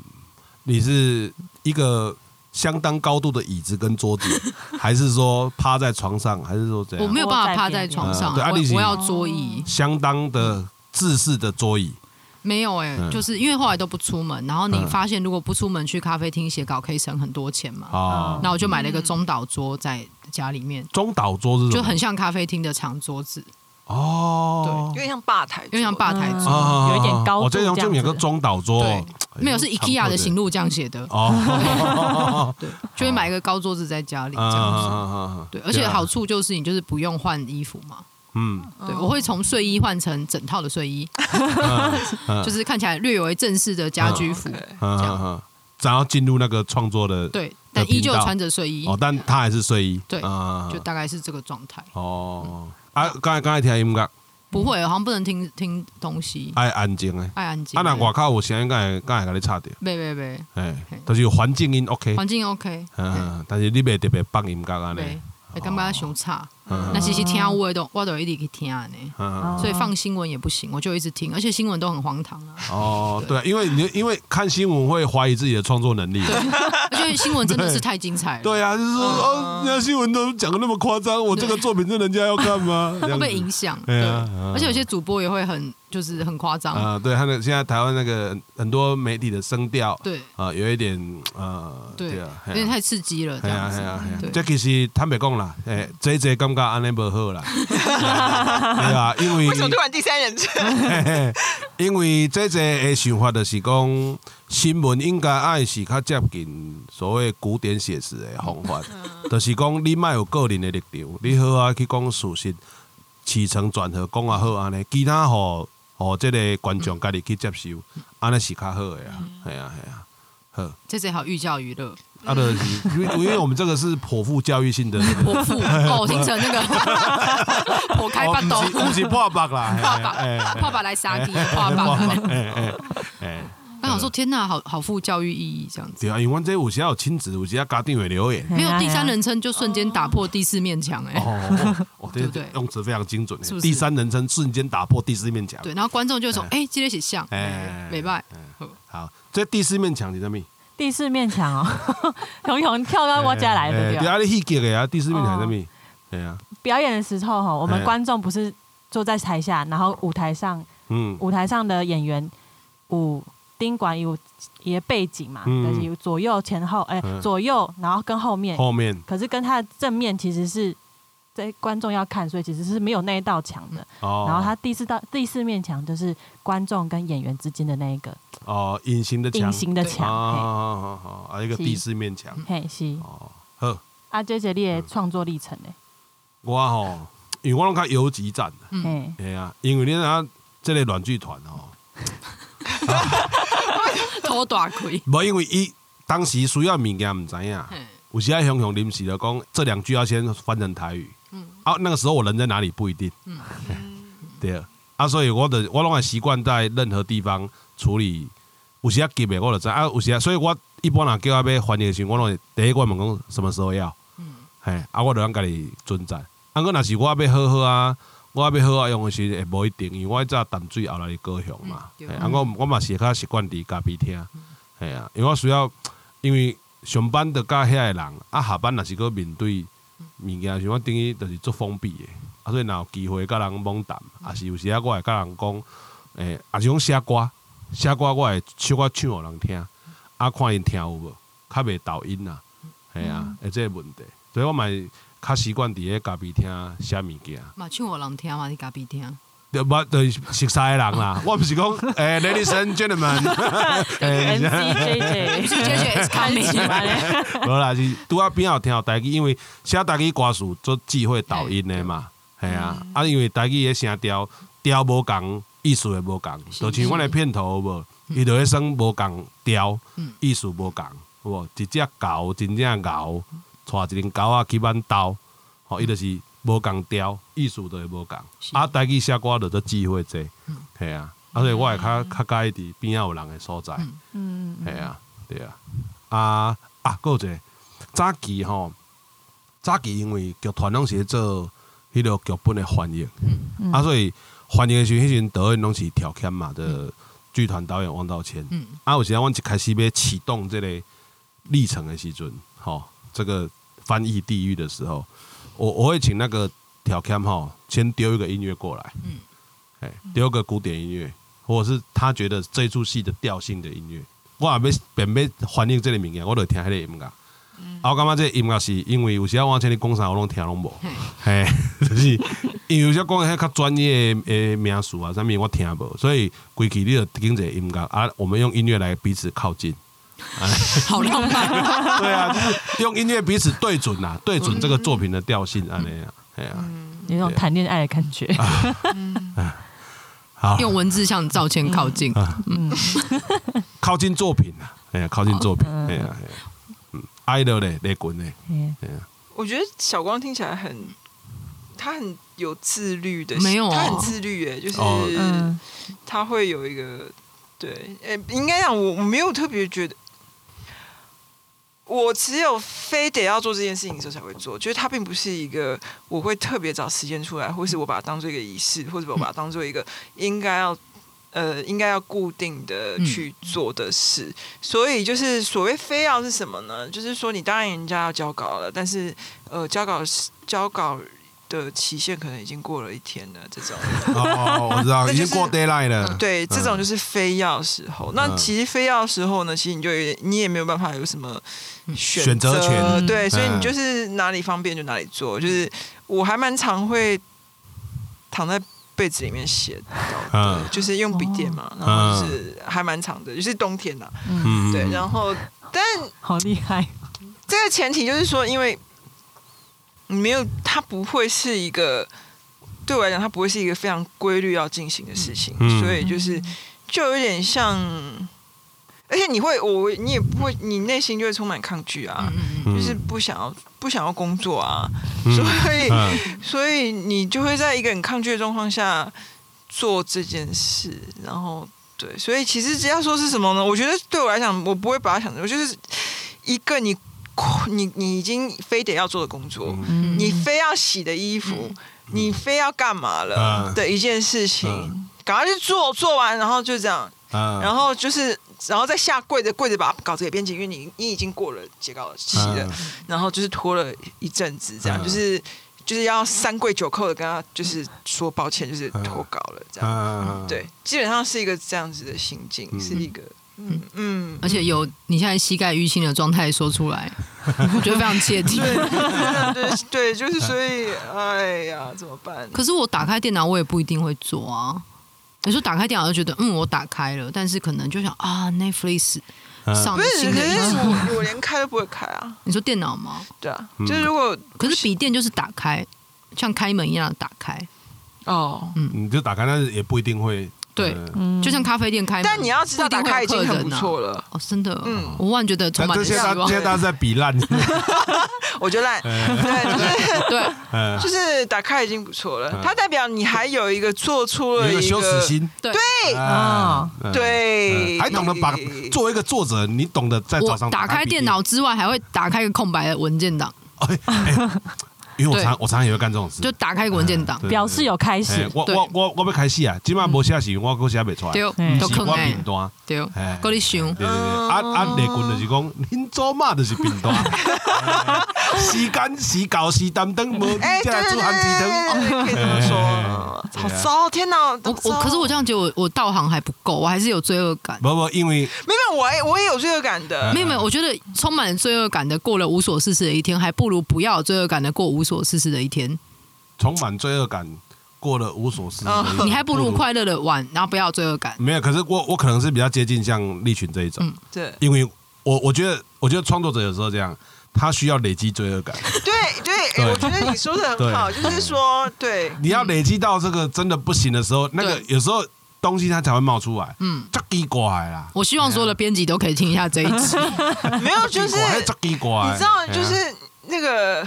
你是一个相当高度的椅子跟桌子，还是说趴在床上，还是说怎样？我没有办法趴在床上，对，我要桌椅，相当的自式的桌椅。没有哎，就是因为后来都不出门，然后你发现如果不出门去咖啡厅写稿可以省很多钱嘛，哦，那我就买了一个中岛桌在家里面。中岛桌子就很像咖啡厅的长桌子。哦，对，有点像吧台，有点像吧台桌，有一点高。我这张就有个中岛桌，没有是 IKEA 的行路这样写的。哦，对，就会买一个高桌子在家里这样子，对，而且好处就是你就是不用换衣服嘛。嗯，对，我会从睡衣换成整套的睡衣，就是看起来略为正式的家居服，这样，然后进入那个创作的对，但依旧穿着睡衣。哦，但他还是睡衣，对，就大概是这个状态。哦。啊，刚才刚才听音乐，不会，好像不能听听东西，爱安静诶，爱安静。啊，那外口有声音，刚才刚才跟你差点，没没没，哎，但是环境音 OK，环境 OK，嗯，但是你别特别放音乐安尼。会感觉伤差，那其实听我都我都一直去听呢，所以放新闻也不行，我就一直听，而且新闻都很荒唐啊。哦，对，因为你因为看新闻会怀疑自己的创作能力，而且新闻真的是太精彩了。对啊，就是说哦，人家新闻都讲的那么夸张，我这个作品是人家要看吗？会被影响。对啊，而且有些主播也会很。就是很夸张啊！对，他的现在台湾那个很多媒体的声调，对啊，有一点呃，对啊，有点太刺激了，这样子。这其实坦白讲啦，哎，这这感觉安尼无好啦，对啊，因为为什么突然第三人称？因为这这的想法就是讲，新闻应该爱是较接近所谓古典写实的方法，就是讲你卖有个人的立场，你好啊去讲事实，起承转合讲啊好安尼，其他吼。哦，这个观众家己去接受，安尼是较好的啊，系啊系啊，好。这最好寓教于乐。啊，对，因为因为我们这个是颇富教育性的。颇富哦，形成那个剖开八斗，不是破八啦，破八，破八来杀敌，破爸。哎哎。刚好说天呐，好好富教育意义这样子。对啊，因为这有些有亲子，有些家庭会留言。没有第三人称就瞬间打破第四面墙哎。哦，对对，用词非常精准。第三人称瞬间打破第四面墙。对，然后观众就说：“哎，今天写像。”哎，美拜。好，这第四面墙你在咪？第四面墙哦，熊熊跳到我家来的对不对？阿里戏剧的啊，第四面墙在咪？对啊。表演的时候哈，我们观众不是坐在台下，然后舞台上，嗯，舞台上的演员舞。宾馆有一个背景嘛，但是有左右前后，哎，左右，然后跟后面，后面，可是跟他的正面其实是在观众要看，所以其实是没有那一道墙的。哦。然后他第四道第四面墙就是观众跟演员之间的那一个哦，隐形的墙隐形的墙。好好好，啊，一个第四面墙。嘿，是。哦，好。啊，这是你的创作历程呢？我吼，因为我拢较游击战的。嗯。对啊，因为你啊，这类软剧团哦。偷大亏。无，因为伊当时需要物件唔知影。有时爱雄雄临时的讲，这两句要先翻成台语。嗯。啊，那个时候我人在哪里不一定。嗯。对啊。啊，所以我的我拢会习惯在任何地方处理。有时啊急的我就知啊，有时啊，所以我一般人叫我要翻译的时，我拢会第一关问讲什么时候要。嗯。嘿，啊，我就让家己准在。啊，我若是我要好好啊，我要好好用的时，会无一定，因为我早淡水后来高雄嘛。啊，我我嘛是较习惯伫家边听。嘿啊，因为我需要，因为。上班的甲遐个人，啊下班若是搁面对物件，像我等于就是做封闭的，啊所以若有机会甲人猛谈，啊是有时啊我会甲人讲，诶，啊是讲写歌，写歌我会小可唱互人听，啊看因听有无，较袂抖音啊，系啊，诶即个问题，所以我嘛较习惯伫咧家边听写物件。嘛唱互人听嘛，伫家边听。对不？对，熟悉的人啦。我毋是讲，诶，ladies and gentlemen，M C J J，M C J J，看你嘛咧。无啦，是拄啊边有听到台语，因为写台语歌词做智慧导音的嘛，系啊。啊，因为台语的声调调无共，意思也无共，就像阮的片头无，伊就会算无共调，意思无共，有无？一只猴真正猴，带一只狗仔去挽刀，吼，伊就是。无共调，意思都会无共。啊，台语写歌就做机会济，系啊。啊，所以我会较较介意伫边仔有人诶所在，嗯，系啊，对啊。啊啊，有一个早期吼，早期因为剧团拢是做迄个剧本的翻译，嗯，啊，所以翻译的时，迄阵导演拢是调侃嘛的剧团导演王道谦，嗯，啊，有时阵阮一开始要启动这个历程的时阵，吼，这个翻译地狱的时候。我我会请那个调 cam 哈，先丢一个音乐过来，嗯，哎，丢个古典音乐，或者是他觉得这出戏的调性的音乐，我也要便要反映这个物件，我就听迄个音乐。啊，我感觉这个音乐是因为有时我请你讲啥，我拢听拢无，嘿，就是因为有些讲迄较专业诶名词啊，啥物我听无，所以归期你就听者音乐啊，我们用音乐来彼此靠近。好浪漫，对啊，就是用音乐彼此对准呐，对准这个作品的调性啊那样，哎呀，有种谈恋爱的感觉。好，用文字向赵谦靠近，嗯，靠近作品啊，哎呀，靠近作品，哎呀，嗯，爱的嘞，雷滚嘞，嗯，我觉得小光听起来很，他很有自律的，没有，他很自律诶，就是他会有一个，对，诶，应该讲我我没有特别觉得。我只有非得要做这件事情的时候才会做，就是它并不是一个我会特别找时间出来，或是我把它当做一个仪式，或者我把它当做一个应该要呃应该要固定的去做的事。所以就是所谓非要是什么呢？就是说你答应人家要交稿了，但是呃交稿交稿。的期限可能已经过了一天了，这种哦，我知道 已经过 d a y l i g h t 了。对，这种就是非要时候。那其实非要时候呢，其实你就你也没有办法有什么选择权。对，所以你就是哪里方便就哪里做。就是我还蛮常会躺在被子里面写，嗯，就是用笔电嘛，然后就是还蛮长的，就是冬天呐，嗯，对。然后，但好厉害。这个前提就是说，因为你。没有，它不会是一个对我来讲，它不会是一个非常规律要进行的事情，所以就是就有点像，而且你会，我你也不会，你内心就会充满抗拒啊，就是不想要不想要工作啊，所以所以你就会在一个很抗拒的状况下做这件事，然后对，所以其实只要说是什么呢？我觉得对我来讲，我不会把它想成，我就是一个你。你你已经非得要做的工作，你非要洗的衣服，你非要干嘛了的一件事情，赶快去做，做完然后就这样，然后就是然后再下跪着跪着把稿子给编辑，因为你你已经过了截稿期了，然后就是拖了一阵子，这样就是就是要三跪九叩的跟他就是说抱歉，就是拖稿了这样，对，基本上是一个这样子的心境，是一个。嗯嗯，而且有你现在膝盖淤青的状态说出来，我觉得非常切题。对对，就是所以，哎呀，怎么办？可是我打开电脑，我也不一定会做啊。有时候打开电脑就觉得，嗯，我打开了，但是可能就想啊，Netflix 上新的一集，我连开都不会开啊。你说电脑吗？对啊，就是如果可是笔电就是打开，像开门一样打开。哦，嗯，你就打开，但是也不一定会。对，就像咖啡店开，但你要知道打开已经很不错了。哦，真的，嗯，我忽然觉得充满希望。现在大家在比烂，我觉得烂，对，就是对，就是打开已经不错了。它代表你还有一个做出了一个羞耻心，对。啊，对，还懂得把作为一个作者，你懂得在早上打开电脑之外，还会打开一个空白的文件档。因为我常我常常也会干这种事，就打开文件档，表示有开始。我我我我要开始啊！今晚无写是，我我写不出来。对，都坑我片段。对，搁你想。对对对，啊啊！内军就是讲，恁做嘛就是片段。时间时搞时担当，无再来做韩剧灯。可以这么说，好糟！天哪！我我可是我这样觉得，我我道行还不够，我还是有罪恶感。不不，因为没有我我也有罪恶感的。没有没有，我觉得充满罪恶感的过了无所事事的一天，还不如不要有罪恶感的过无所事事的一天。充满罪恶感过了无所事事，你还不如快乐的玩，然后不要罪恶感。没有，可是我我可能是比较接近像利群这一种。嗯，对，因为我我觉得我觉得创作者有时候这样。他需要累积罪恶感。对对，我觉得你说的很好，就是说，对，你要累积到这个真的不行的时候，那个有时候东西它才会冒出来。嗯，这奇怪啦。我希望所有的编辑都可以听一下这一集。没有，就是你知道，就是那个。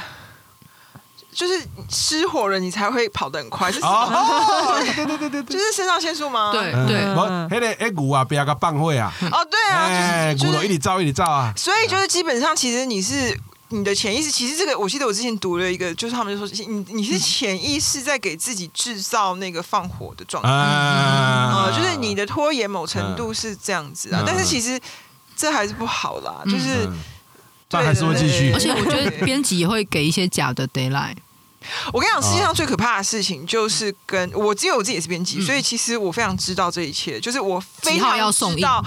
就是失火了，你才会跑得很快。是什么？对对对对，就是肾上腺素吗？对对。那个哎鼓啊，不要个棒会啊。哦，对啊，就是鼓了一直照一直照啊。所以就是基本上，其实你是你的潜意识。其实这个，我记得我之前读了一个，就是他们就说，你你是潜意识在给自己制造那个放火的状态。啊，就是你的拖延某程度是这样子啊。但是其实这还是不好啦，就是但还是会继续。而且我觉得编辑也会给一些假的 d a y l i g h t 我跟你讲，世界上最可怕的事情就是跟我，只有我自己也是编辑，所以其实我非常知道这一切。就是我非常知道，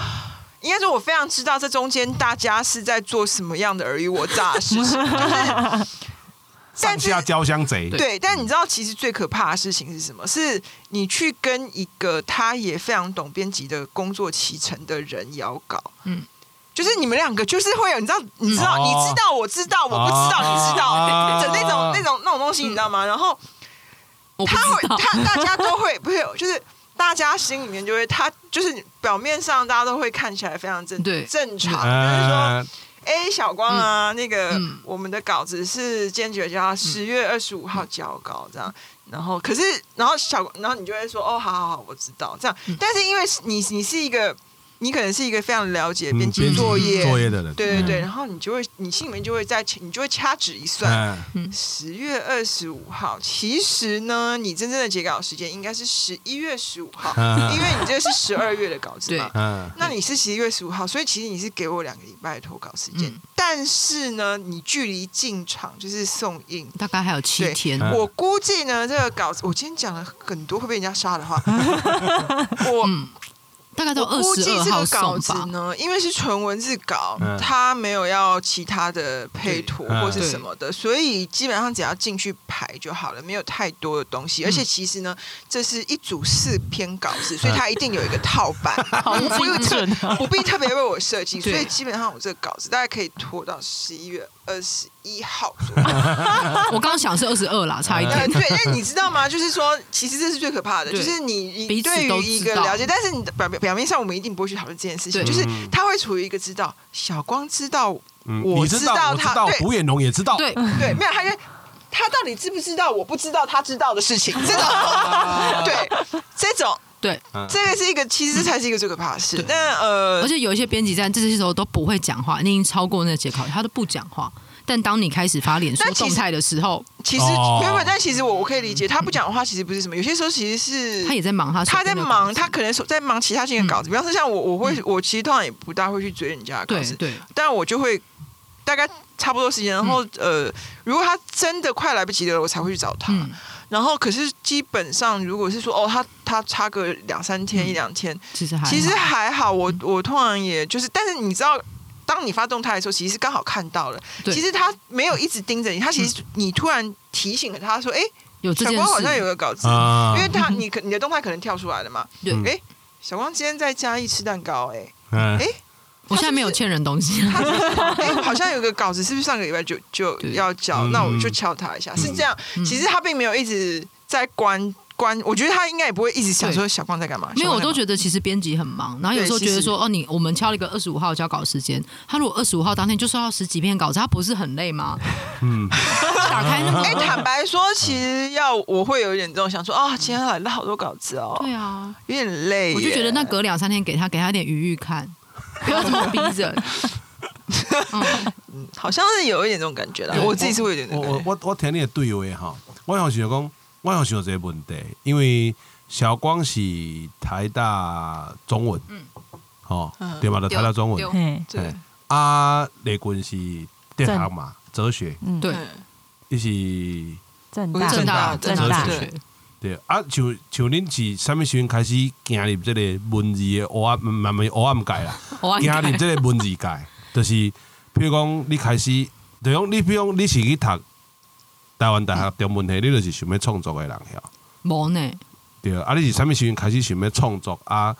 应该说我非常知道这中间大家是在做什么样的尔虞我诈的事情。就是上下交相贼。对，但你知道，其实最可怕的事情是什么？是你去跟一个他也非常懂编辑的工作启程的人要稿。嗯。就是你们两个就是会有，你知道，你知道，你知道，我知道，我不知道，你知道的那种、那种、那种东西，你知道吗？然后他会，他大家都会，不会，就是大家心里面就会，他就是表面上大家都会看起来非常正正常，就是说，哎，小光啊，那个我们的稿子是坚决叫十月二十五号交稿这样，然后可是，然后小，然后你就会说，哦，好好好，我知道这样，但是因为你你是一个。你可能是一个非常了解编辑作业。作业的人，对对对，然后你就会，你心里面就会在，你就会掐指一算，十月二十五号，其实呢，你真正的截稿时间应该是十一月十五号，因为你这是十二月的稿子嘛，嗯那你是十一月十五号，所以其实你是给我两个礼拜的投稿时间，但是呢，你距离进场就是送印，大概还有七天，我估计呢，这个稿子我今天讲了很多会被人家杀的话，我。大概都二十二号稿子呢，因为是纯文字稿，它没有要其他的配图或是什么的，所以基本上只要进去排就好了，没有太多的东西。而且其实呢，这是一组四篇稿子，所以它一定有一个套版，不用特不必特别为我设计，所以基本上我这个稿子大概可以拖到十一月二十一号。我刚刚想是二十二啦，差一点。对，但你知道吗？就是说，其实这是最可怕的，就是你你对于一个了解，但是你的表表。面上我们一定不会去讨论这件事情，就是他会处于一个知道小光知道，我知道他，对胡彦龙也知道，对对，没有他就，他到底知不知道我不知道他知道的事情，这种对这种对，这个是一个其实才是一个最可怕的事。那呃，而且有一些编辑站这些时候都不会讲话，你已经超过那个节考，他都不讲话。但当你开始发脸书动态的时候，其实原本但其实我我可以理解，他不讲话其实不是什么，有些时候其实是 他也在忙，他他在忙，他可能在忙其他性的稿子，比方说像我，我会我其实通常也不大会去追人家的稿子，对，但我就会大概差不多时间，然后呃，如果他真的快来不及了，我才会去找他。然后可是基本上如果是说哦，他他差个两三天一两天，其实还其实还好。我我通常也就是，但是你知道，当你发动态的时候，其实刚好看到了。其实他没有一直盯着你，他其实你突然提醒了他说：“哎，有小光好像有个稿子，因为他你可你的动态可能跳出来了嘛。”对，哎，小光今天在嘉义吃蛋糕，哎，哎。我现在没有欠人东西。哎，好像有个稿子，是不是上个礼拜就就要交？那我就敲他一下。是这样，其实他并没有一直在关关。我觉得他应该也不会一直想说小光在干嘛。没有我都觉得其实编辑很忙，然后有时候觉得说哦，你我们敲了一个二十五号交稿时间，他如果二十五号当天就收到十几篇稿子，他不是很累吗？嗯，打开那么 哎，坦白说，其实要我会有一点这种想说啊，今天来了好多稿子哦。对啊，有点累。我就觉得那隔两三天给他给他点余裕看。不要这么逼人，嗯，好像是有一点这种感觉啦。我自己是会有点。我我我我听你的对话哈，我想想讲，我想想这个问题，因为小光是台大中文，嗯，哦，对嘛，台大中文，对。啊，雷军是电行嘛，哲学，对，伊是正大正大。哲学。对。啊，像像恁是啥物时阵开始行入即个文字的黑暗，慢慢黑暗界啦，行入即个文字界，就是比如讲你开始，就讲你比如讲你是去读台湾大学中文系，你就是想要创作的人晓？无呢？对啊，你是啥物时阵开始想要创作啊？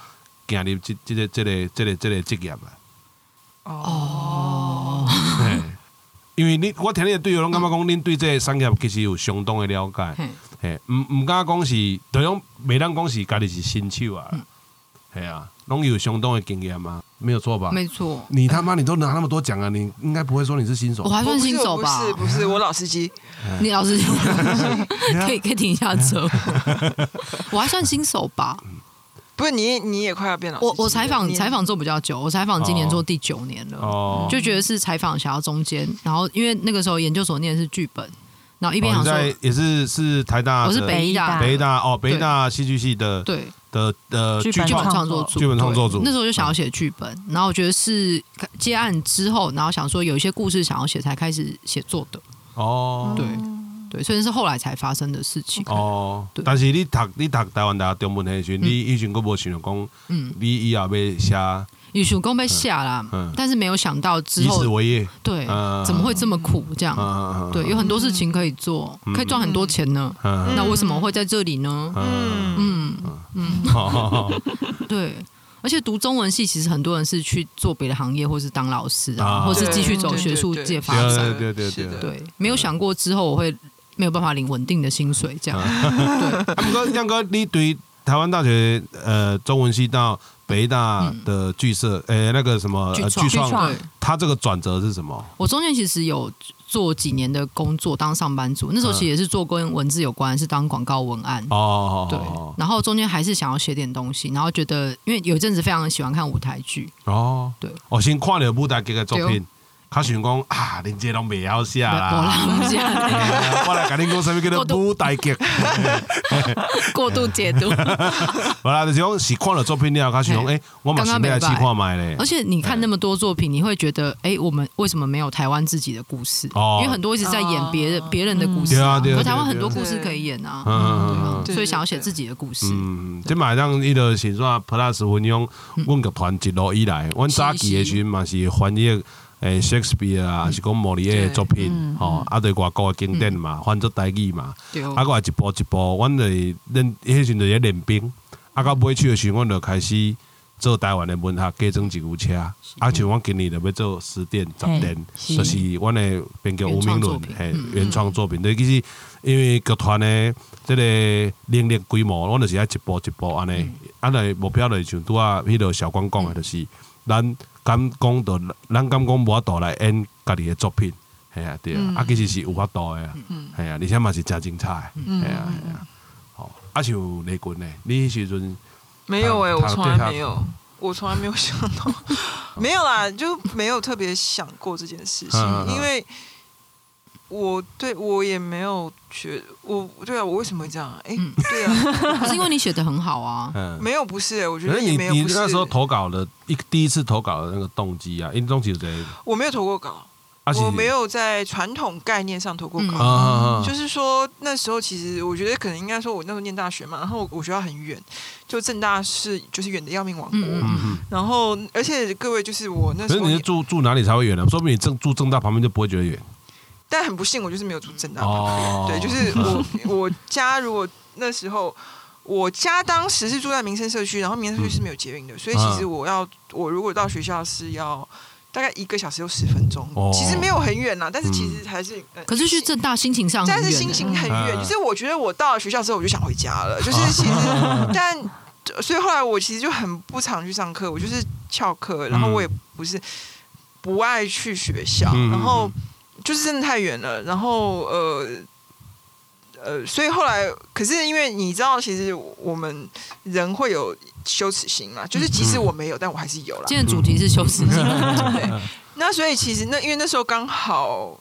行入这这个这个这个这个职业啊？哦，因为你我听你的队友拢感觉讲，恁对这个产业其实有相当的了解。嘿，毋毋敢讲是，就讲每当讲是家己是新手啊，系啊，拢有相当的经验吗？没有错吧？没错。你他妈你都拿那么多奖啊，你应该不会说你是新手。我还算新手吧？不是不是，我老司机。你老司机 可以可以停一下车。我还算新手吧？不是你你也快要变老。我我采访采访做比较久，我采访今年做第九年了，哦，就觉得是采访想要中间，然后因为那个时候研究所念的是剧本。然后一边想说，也是是台大，我是北大，北大哦，北大戏剧系的，对的的剧本创作组，剧本创作组。那时候就想要写剧本，然后我觉得是接案之后，然后想说有一些故事想要写，才开始写作的。哦，对对，虽然是后来才发生的事情。哦，但是你读你读台湾大学中文的时，你以前都无想讲，嗯，你以后要写。艺术工被下了，但是没有想到之后，对，怎么会这么苦？这样，对，有很多事情可以做，可以赚很多钱呢。那为什么会在这里呢？嗯嗯嗯，对，而且读中文系，其实很多人是去做别的行业，或是当老师啊，或是继续走学术界发展。对对对对，没有想过之后我会没有办法领稳定的薪水，这样。对，不过亮哥，你对台湾大学呃中文系到。北大的剧社，诶，那个什么剧创，他这个转折是什么？我中间其实有做几年的工作，当上班族，那时候其实也是做跟文字有关，是当广告文案。哦，对。然后中间还是想要写点东西，然后觉得因为有一阵子非常喜欢看舞台剧。哦，对。我先看了舞台剧的作品。他想讲啊，连这拢未晓写啦。我来跟你讲，什么叫做舞台剧？过度解读。好啦，就是讲是看了作品了，他想讲，哎，我马上来去看买嘞。而且你看那么多作品，你会觉得，哎，我们为什么没有台湾自己的故事？哦，因为很多一直在演别人别人的故事啊。对啊台湾很多故事可以演啊。嗯所以想要写自己的故事。嗯，这马上伊个是说 Plus 运用阮个团一路以来，阮早期的时嘛是翻译。诶，Shakespeare 啊，是讲莫里耶作品，吼，啊，对外国经典嘛，翻作台语嘛，啊，个一步一步，阮哋练，迄时阵咧练兵，啊，到尾去的时，阮就开始做台湾的文学，加装一部车，啊，像阮今年就要做十点十点，就是阮的编剧吴明伦，嘿，原创作品，对，其实因为剧团的即个能力规模，阮就是爱一步一步安尼，啊，来目标就像拄啊，迄个小光讲的，就是咱。敢讲到，咱敢讲无法度来演家己的作品，系啊，对啊，啊其实是有法度的啊，系啊，而且嘛是真精彩，系啊，系啊，好，啊像雷军呢，你时阵没有诶，我从来没有，我从来没有想到，没有啦，就没有特别想过这件事情，因为。我对我也没有觉，我对啊，我为什么会这样？哎，对啊，是因为你写的很好啊。嗯，没有不是，我觉得你你那时候投稿的一第一次投稿的那个动机啊，因动机是谁？我没有投过稿，我没有在传统概念上投过稿，就是说那时候其实我觉得可能应该说，我那时候念大学嘛，然后我学校很远，就正大是就是远的要命王国，然后而且各位就是我那时候你是住住哪里才会远呢？说不定你正住正大旁边就不会觉得远。但很不幸，我就是没有住正大旁边，对，就是我我家如果那时候我家当时是住在民生社区，然后民生社区是没有捷运的，所以其实我要我如果到学校是要。大概一个小时又十分钟，其实没有很远呐，但是其实还是。可是去正大心情上，但是心情很远。就是我觉得我到了学校之后，我就想回家了。就是其实，但所以后来我其实就很不常去上课，我就是翘课，然后我也不是不爱去学校，然后就是真的太远了，然后呃。呃，所以后来，可是因为你知道，其实我们人会有羞耻心嘛，就是即使我没有，但我还是有了。今天主题是羞耻心，对。那所以其实那因为那时候刚好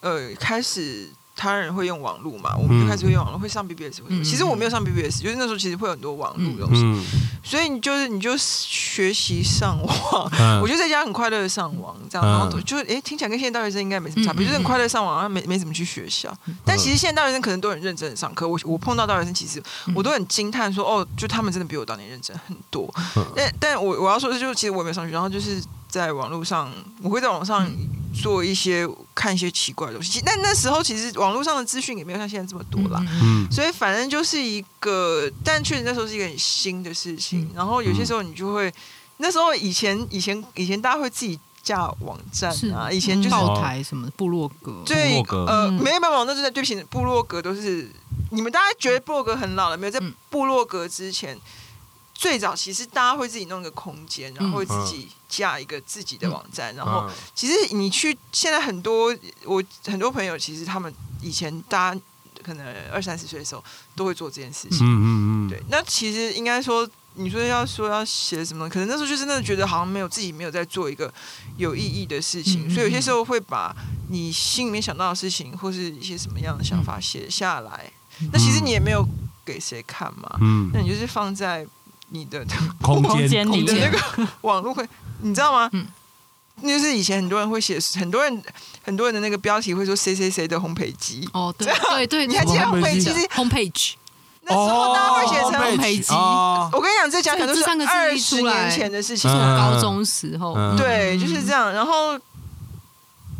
呃开始。他人会用网络嘛？我们就开始会用网络，会上 BBS。其实我没有上 BBS，就是那时候其实会有很多网络东西，所以你就是你就学习上网。我觉得在家很快乐的上网，这样然后就哎听起来跟现在大学生应该没什么差别，就是很快乐上网，然后没没怎么去学校。但其实现在大学生可能都很认真的上课。我我碰到大学生，其实我都很惊叹说哦，就他们真的比我当年认真很多。但但我我要说的就是，其实我没有上学，然后就是在网络上，我会在网上。做一些看一些奇怪的东西，但那时候其实网络上的资讯也没有像现在这么多啦，嗯，所以反正就是一个，但确实那时候是一个很新的事情。然后有些时候你就会，那时候以前以前以前大家会自己架网站啊，以前就是报台什么部落格，对，呃，没有办法，那就在对不起，部落格都是你们大家觉得部落格很老了没有？在部落格之前。最早其实大家会自己弄一个空间，然后会自己架一个自己的网站，然后其实你去现在很多我很多朋友，其实他们以前大家可能二三十岁的时候都会做这件事情。嗯嗯嗯。对，那其实应该说，你说要说要写什么，可能那时候就真的觉得好像没有自己没有在做一个有意义的事情，所以有些时候会把你心里面想到的事情或是一些什么样的想法写下来。那其实你也没有给谁看嘛，嗯，那你就是放在。你的空间你的那个 网络会，你知道吗？嗯，那就是以前很多人会写，很多人很多人的那个标题会说谁谁谁的烘焙机。哦，对 对对，你还记得烘焙机？Homepage。那时候大家会写成烘焙机。我跟你讲，这讲可能是二十年前的事情，高中时候。对，就是这样。然后，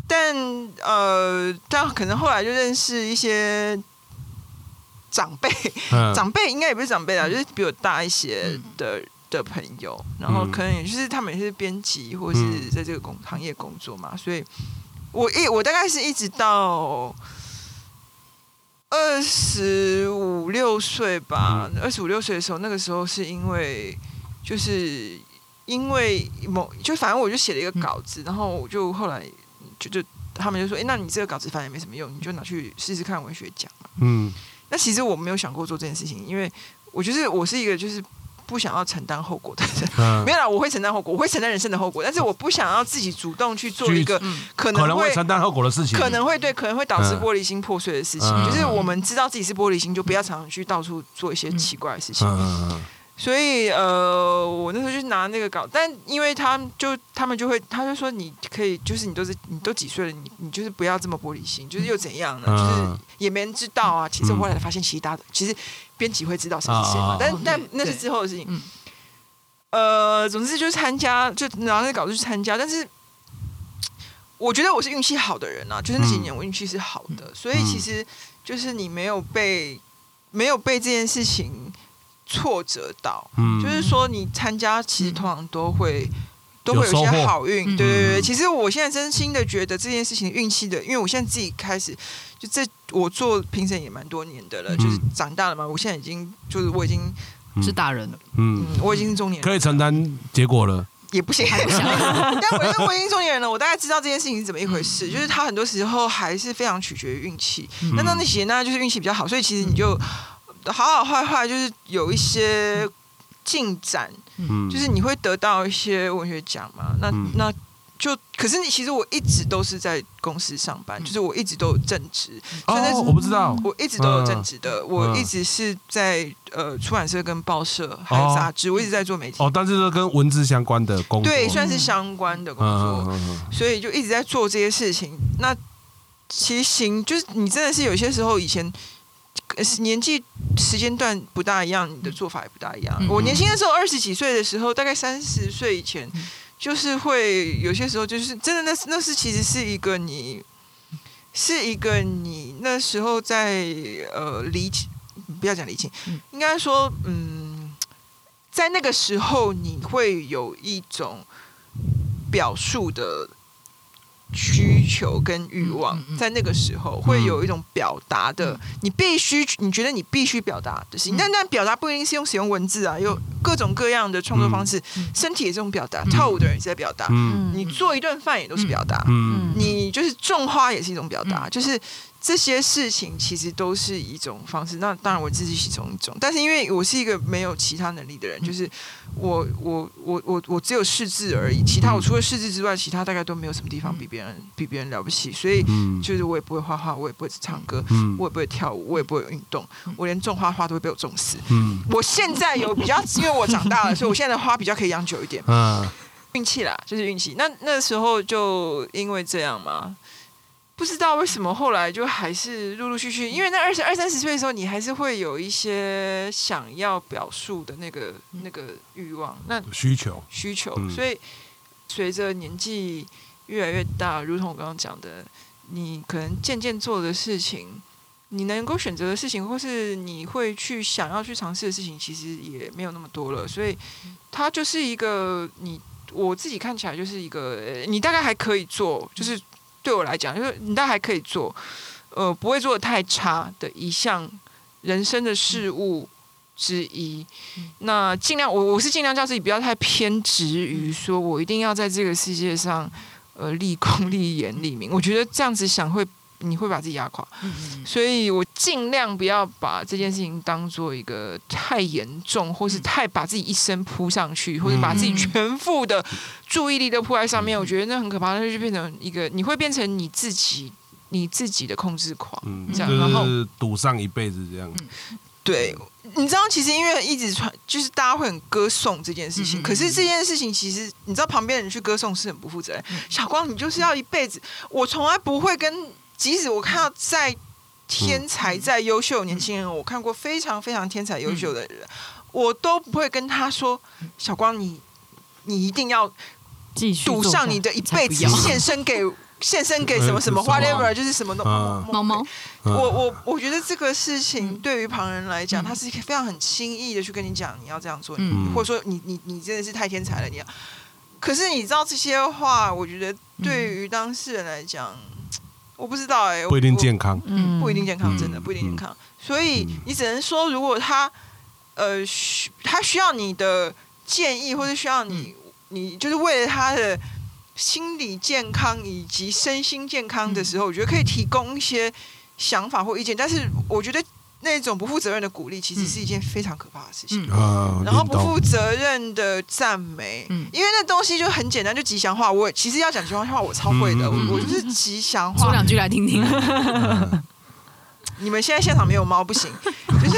但呃，但可能后来就认识一些。长辈，长辈应该也不是长辈啦，就是比我大一些的的朋友，然后可能也就是他们也是编辑或者是在这个工行业工作嘛，所以我一我大概是一直到二十五六岁吧，二十五六岁的时候，那个时候是因为就是因为某就反正我就写了一个稿子，然后我就后来就就他们就说，哎，那你这个稿子反正也没什么用，你就拿去试试看文学奖嘛，嗯。那其实我没有想过做这件事情，因为我就是我是一个就是不想要承担后果的人。没有啦，我会承担后果，我会承担人生的后果，但是我不想要自己主动去做一个可能会承担后果的事情，可能会对可能会导致玻璃心破碎的事情。就是我们知道自己是玻璃心，就不要常常去到处做一些奇怪的事情。所以呃，我那时候就拿那个稿，但因为他就他们就会，他就说你可以，就是你都是你都几岁了，你你就是不要这么玻璃心，就是又怎样呢？就是也没人知道啊。其实我后来发现，其他的其实编辑会知道谁是谁嘛，但但那是之后的事情。呃，总之就是参加，就拿那个稿子去参加。但是我觉得我是运气好的人啊，就是那几年我运气是好的，所以其实就是你没有被没有被这件事情。挫折到，就是说你参加其实通常都会都会有些好运，对对对。其实我现在真心的觉得这件事情运气的，因为我现在自己开始就这我做评审也蛮多年的了，就是长大了嘛。我现在已经就是我已经是大人了，嗯，我已经是中年，可以承担结果了，也不行，但我因为我已经中年人了，我大概知道这件事情是怎么一回事。就是他很多时候还是非常取决于运气，那那那些那就是运气比较好，所以其实你就。好好坏坏就是有一些进展，嗯就是你会得到一些文学奖嘛？那那就可是你其实我一直都是在公司上班，就是我一直都有正职。哦，我不知道，我一直都有正职的。我一直是在呃出版社跟报社还有杂志，我一直在做媒体。哦，但是是跟文字相关的工作，对，算是相关的工作，所以就一直在做这些事情。那其实行，就是你真的是有些时候以前年纪时间段不大一样，你的做法也不大一样。我年轻的时候二十几岁的时候，大概三十岁以前。就是会有些时候，就是真的，那那是其实是一个你，是一个你那时候在呃理清，不要讲理清，应该说嗯，在那个时候你会有一种表述的。需求跟欲望，在那个时候会有一种表达的，你必须你觉得你必须表达的事情，但但表达不一定是用使用文字啊，有各种各样的创作方式，身体也是种表达，跳舞的人也是在表达，你做一顿饭也都是表达，你就是种花也是一种表达，就是。这些事情其实都是一种方式，那当然我自己其中一种，但是因为我是一个没有其他能力的人，就是我我我我我只有识字而已，其他我除了识字之外，其他大概都没有什么地方比别人比别人了不起，所以就是我也不会画画，我也不会唱歌，我也不会跳舞，我也不会运动，我连种花花都会被我种死。我现在有比较，因为我长大了，所以我现在的花比较可以养久一点。嗯运气啦，就是运气。那那时候就因为这样嘛。不知道为什么后来就还是陆陆续续，因为那二十二三十岁的时候，你还是会有一些想要表述的那个那个欲望，那需求需求。所以随着年纪越来越大，如同我刚刚讲的，你可能渐渐做的事情，你能够选择的事情，或是你会去想要去尝试的事情，其实也没有那么多了。所以它就是一个你我自己看起来就是一个你大概还可以做，就是。对我来讲，就是你倒还可以做，呃，不会做的太差的一项人生的事物之一。那尽量，我我是尽量叫自己不要太偏执于说，我一定要在这个世界上，呃，立功立言立名。我觉得这样子想会，你会把自己压垮。所以我尽量不要把这件事情当做一个太严重，或是太把自己一生扑上去，或者把自己全副的。注意力都扑在上面，我觉得那很可怕，那就变成一个，你会变成你自己，你自己的控制狂，这样，然后赌上一辈子这样。对，你知道，其实因为一直传，就是大家会很歌颂这件事情，可是这件事情其实，你知道，旁边人去歌颂是很不负责任。小光，你就是要一辈子，我从来不会跟，即使我看到再天才、再优秀的年轻人，我看过非常非常天才优秀的人，我都不会跟他说，小光，你你一定要继续。赌上你的一辈子，献身给献身给什么什么 whatever，就是什么都猫猫。我我我觉得这个事情对于旁人来讲，他是非常很轻易的去跟你讲你要这样做，或者说你你你真的是太天才了，你要。可是你知道这些话，我觉得对于当事人来讲，我不知道哎，不一定健康，嗯，不一定健康，真的不一定健康。所以你只能说，如果他呃需他需要你的建议，或者需要你。你就是为了他的心理健康以及身心健康的时候，我觉得可以提供一些想法或意见。但是我觉得那种不负责任的鼓励，其实是一件非常可怕的事情。然后不负责任的赞美，因为那东西就很简单，就吉祥话。我其实要讲吉祥话，我超会的，我就是吉祥话。说两句来听听。你们现在现场没有猫不行，就是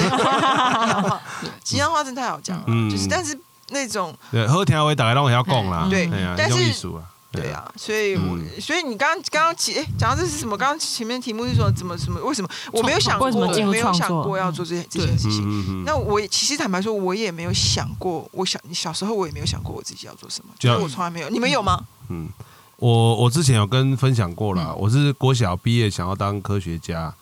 吉祥话真太好讲了，就是但是。那种对，好听话大家拢要供啦，对，但是对啊，所以我所以你刚刚刚刚讲到这是什么？刚刚前面题目是说怎么什么？为什么我没有想过，没有想过要做这这件事情？那我其实坦白说，我也没有想过。我小小时候我也没有想过我自己要做什么，就是我从来没有。你们有吗？嗯，我我之前有跟分享过了，我是国小毕业想要当科学家。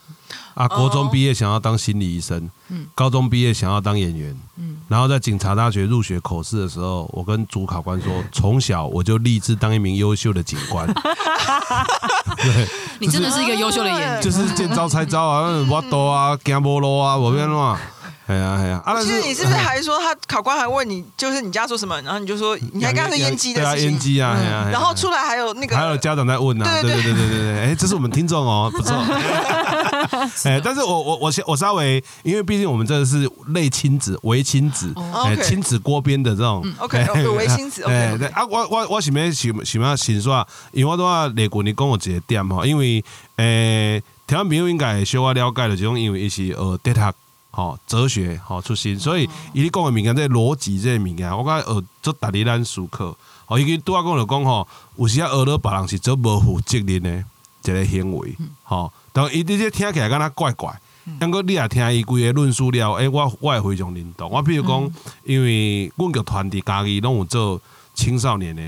啊，国中毕业想要当心理医生，嗯，高中毕业想要当演员，嗯，然后在警察大学入学口试的时候，我跟主考官说，从小我就立志当一名优秀的警官。对，你真的是一个优秀的演员，就是见招拆招啊，我多啊，惊波罗啊，我变乱。哎呀哎呀，其实你是不是还说他考官还问你，就是你家做什么，然后你就说 你还刚是烟机的事情，烟机啊，然后出来还有那个还有家长在问呢，对对对。对对对，哎，这是我们听众哦，不错。哎，但是我我我我稍微，因为毕竟我们这是类亲子、为亲子、哎亲子锅边的这种，OK，为亲子，OK，对啊，我我我前面喜喜咩先说，因为我都话内国你跟我一个点哈，因为诶，台湾朋友应该小我了解了这种，因为一些呃，对他。好哲学吼出身，所以伊咧讲的物件，这逻辑这物件，我感觉学做达理咱术课。哦，伊去拄啊讲就讲吼，有时啊学了别人是做无负责任的一个行为。吼，但伊这些听起来敢若怪怪。不过你也听伊规个论述了，诶，我我也非常认同。我比如讲，因为阮剧团伫家己拢有做青少年的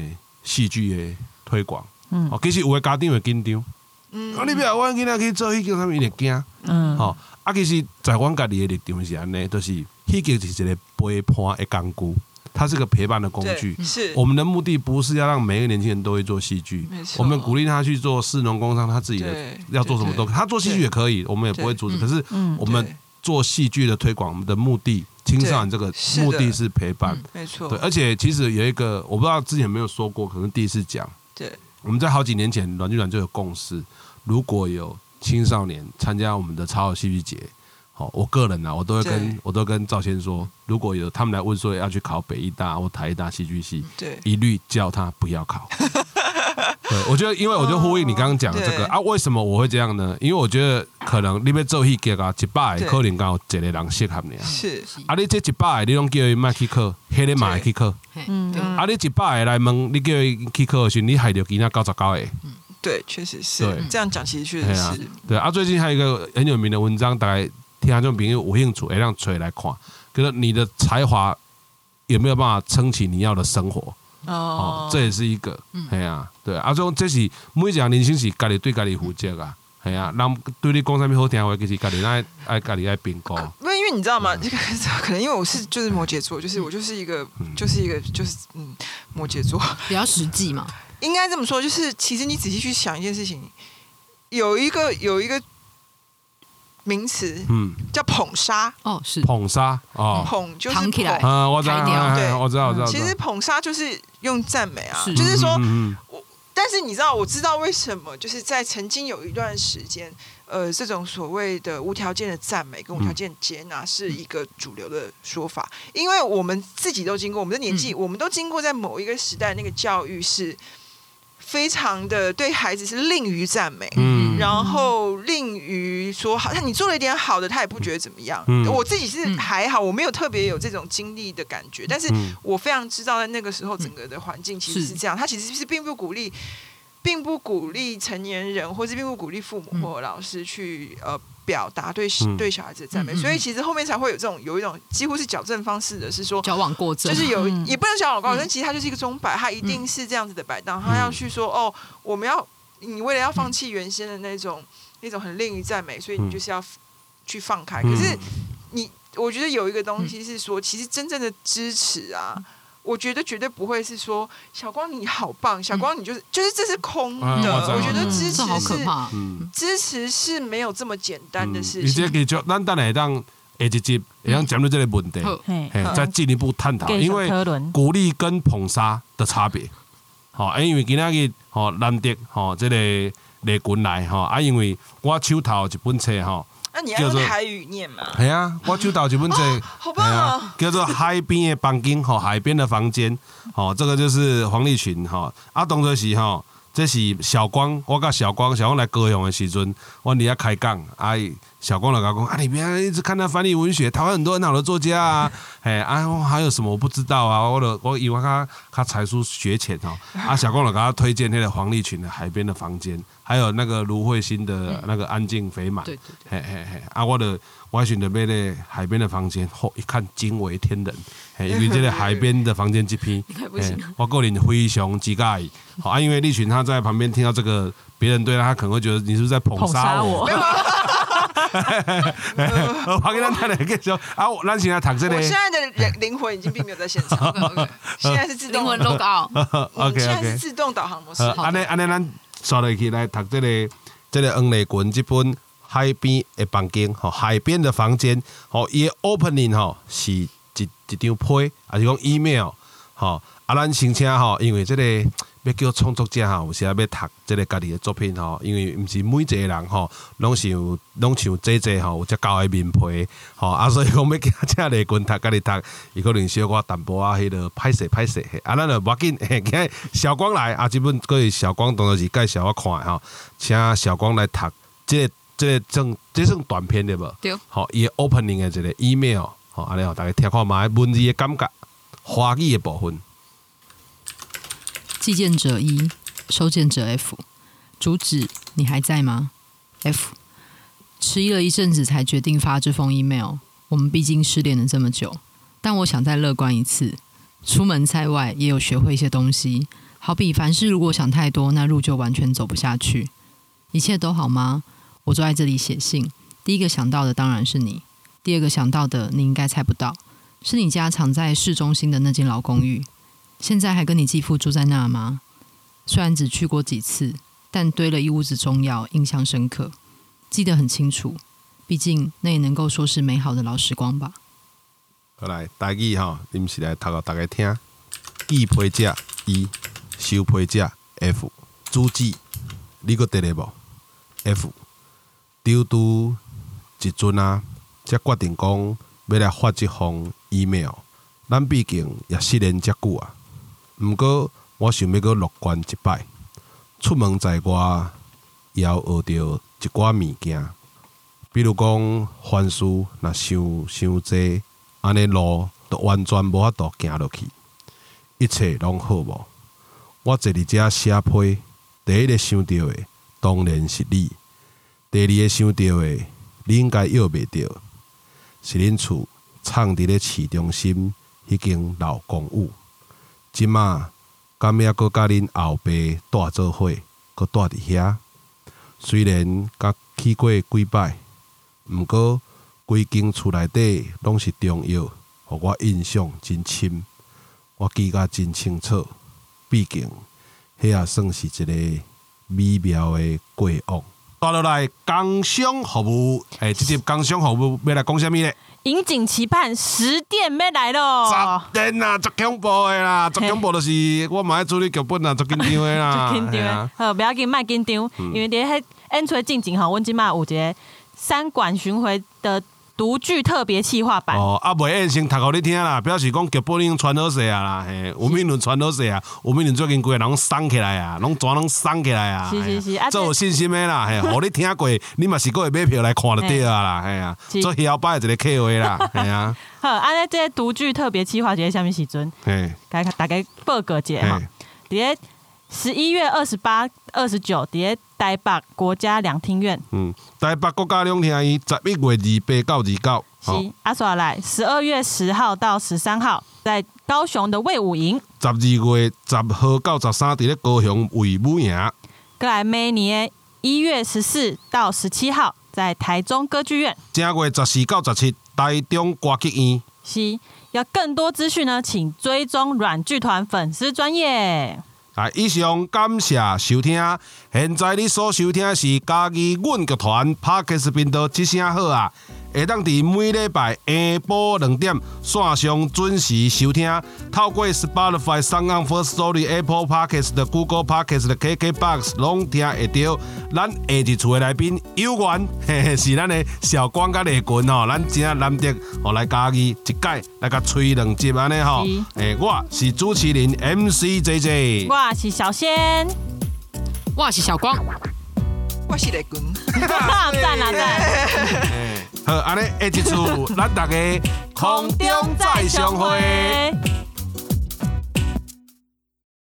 戏剧的推广。嗯，哦，其实有诶家长会紧张。嗯，啊，你不要我囡仔去做迄叫啥物，伊会惊。嗯，好。啊，其实在阮家己的立场是安尼，就是戏剧是一个陪伴的工具，它是个陪伴的工具。是，我们的目的不是要让每个年轻人都会做戏剧，我们鼓励他去做市农工商，他自己的要做什么都，他做戏剧也可以，我们也不会阻止。可是，我们做戏剧的推广的目的，青少年这个目的是陪伴，没错。对，而且其实有一个，我不知道之前有没有说过，可能第一次讲。对，我们在好几年前，阮剧团就有共识，如果有。青少年参加我们的超好戏剧节，好，我个人呢，我都会跟我都跟赵先说，如果有他们来问说要去考北艺大或台艺大戏剧系，对，一律叫他不要考。对，我觉得，因为我就呼应你刚刚讲的这个啊，为什么我会这样呢？因为我觉得可能你要做戏剧啊，一百可能刚好一个人适合你啊。是，啊，你这一百你拢叫伊卖去考，黑你马去考。嗯，啊，你一百来问你叫伊去考的时，你害得给他九十九个。对，确实是这样讲，其实确实是。对啊，最近还有一个很有名的文章，大概听众朋友有兴趣，会让锤来看，可是你的才华有没有办法撑起你要的生活？哦，这也是一个，哎呀，对啊，这种这是每一个人生是家己对家己负责啊，哎呀，人对你讲啥物好听话，其实家己爱爱家己爱评估。因为因为你知道吗？这个可能因为我是就是摩羯座，就是我就是一个就是一个就是嗯摩羯座比较实际嘛。应该这么说，就是其实你仔细去想一件事情，有一个有一个名词，嗯，叫捧杀。哦，是。捧杀哦，捧就是捧起来啊，我知道，对，我知道，我知道。其实捧杀就是用赞美啊，就是说，我但是你知道，我知道为什么，就是在曾经有一段时间。呃，这种所谓的无条件的赞美跟无条件接纳是一个主流的说法，因为我们自己都经过，我们的年纪，我们都经过在某一个时代，那个教育是非常的对孩子是吝于赞美，嗯，然后吝于说好，像你做了一点好的，他也不觉得怎么样。我自己是还好，我没有特别有这种经历的感觉，但是我非常知道在那个时候整个的环境其实是这样，他其实是并不鼓励。并不鼓励成年人，或是并不鼓励父母或老师去呃表达对对小孩子的赞美，所以其实后面才会有这种有一种几乎是矫正方式的，是说矫枉过正，就是有也不能矫枉过正，其实他就是一个钟摆，他一定是这样子的摆荡，他要去说哦，我们要你为了要放弃原先的那种那种很吝于赞美，所以你就是要去放开。可是你我觉得有一个东西是说，其实真正的支持啊。我觉得绝对不会是说小光你好棒，小光你就是就是这是空的。我觉得支持是支持是没有这么简单的事情。你这个就咱等下当下一集会当讲到这个问题，再进一步探讨。因为鼓励跟捧杀的差别，好，因为今仔日吼难得吼这个雷军来吼啊，因为我手头一本册吼。那你要用台语念嘛？系啊，我就到这本这，好棒啊！叫做海边的房间，吼，海边的房间，吼，这个就是黄立群，吼，啊，当作是吼，这是小光，我甲小光，小光来高雄的时阵，我伫遐开讲，啊。小光老高公啊，你别一直看他翻译文学，台湾很多很好的作家啊，哎啊，还有什么我不知道啊？我的我以为他他才疏学浅哦。啊，小光老给他推荐那个黄立群的《海边的房间》，还有那个卢慧欣的那个《安静肥满》。对对对。嘿嘿嘿，啊，我的我选的买那《海边的房间》，嚯，一看惊为天人。因为这个《海边的房间》这篇，我个人非常之介意。好啊，因为立群他在旁边听到这个，别人对他可能会觉得你是不是在捧杀我？我 跑给他谈了，跟你说啊，我咱现在躺这里。我现在的人灵魂已经并没有在现场，现在是自动灵魂 log out。OK 现在是自动导航模式。安尼安尼，咱刷落去来读这个这个恩雷滚这本海边的房间，吼，海边的房间，吼，伊 opening 吼是一一张批，还是讲 email，吼，啊，咱申请吼，因为这个。要叫创作者吼，有时啊要读即个家己的作品吼，因为毋是每一个人吼，拢是有拢像姐姐吼，有只高的面皮吼，啊，所以讲要叫遮个群读家己读，伊可能小可淡薄啊，迄个歹势歹势，啊，咱就无要紧，嘿，小光来啊，即本佫是小光当作是介绍我看吼，请小光来读即个即个正即算短片对无？对。吼，伊 opening 的一个 email，好，安尼吼，大家听看嘛文字的感觉，华语的部分。寄件者一，收件者 F，主旨你还在吗？F，迟疑了一阵子才决定发这封 email。我们毕竟失恋了这么久，但我想再乐观一次。出门在外也有学会一些东西，好比凡事如果想太多，那路就完全走不下去。一切都好吗？我坐在这里写信，第一个想到的当然是你，第二个想到的你应该猜不到，是你家藏在市中心的那间老公寓。现在还跟你继父住在那吗？虽然只去过几次，但堆了一屋子中药，印象深刻，记得很清楚。毕竟那也能够说是美好的老时光吧。好来，大意哈，你们是来读给大家听。寄批者一，收配者 F，主旨你个得了无？F，丢拄一阵啊，才决定讲要来发一封 email。咱毕竟也失联遮久啊。毋过，我想要阁乐观一摆。出门在外，也要学着一寡物件，比如讲，凡事若想伤济，安尼路都完全无法度行落去。一切拢好无？我坐伫遮写批，第一个想到的当然是你；第二个想到的，你应该约袂着，是恁厝藏伫咧市中心迄间老公寓。即马敢也阁甲恁后爸带做伙，阁带伫遐。虽然甲去过几摆，毋过规间厝内底拢是中药，互我印象真深。我记甲真清楚，毕竟迄也算是一个美妙的过往。带落来工商服务，诶，即接工商服务要来讲啥物咧？引颈期盼十点要来咯！十点啊，足恐怖的啦，足恐怖就是我嘛爱处理剧本啊，足紧张的啦。足紧张的，好，不要紧，卖紧张，因为伫迄演出进前吼，阮即嘛有一个三馆巡回的。独具特别企划版。哦，啊，袂演先读互你听啦，表示讲剧本已经传好势啊啦，嘿，吴明伦传好势啊，吴明伦最近规个人拢送起来啊，拢全拢送起来啊，是是是，做有信心的啦，嘿，互你听过，你嘛是过会买票来看就对啊啦，嘿啊，做摇摆一个客位啦，嘿啊。好，安尼这独具特别企划节下面时阵，嘿，大概大概报个节哈，伫咧十一月二十八、二十九，伫咧台北国家两厅院。嗯，台北国家两厅院十一月二八到二九。是，阿说来，十二月十号到十三号在高雄的魏武营。十二月十号到十三，伫咧高雄魏武营。过来每年一月十四到十七号在台中歌剧院。正月十四到十七台中歌剧院。是，要更多资讯呢，请追踪软剧团粉丝专业。啊！以上感谢收听。现在你所收听的是家己阮剧团 Parkes 频道之声好啊！会当伫每礼拜下晡两点线上准时收听。透过 Spotify、s o n First Story、Apple Parkes 的 Google Parkes 的 KKBox 拢听会到。咱下一厝的来宾有缘，嘿嘿，是咱的小光甲李群吼，咱真难得，哦来家己一届来甲吹两集安尼吼。诶，我是主持人 MC JJ。我是小仙，我是小光，我是雷军，赞啦赞！好，安尼下一次咱大家空中再相会。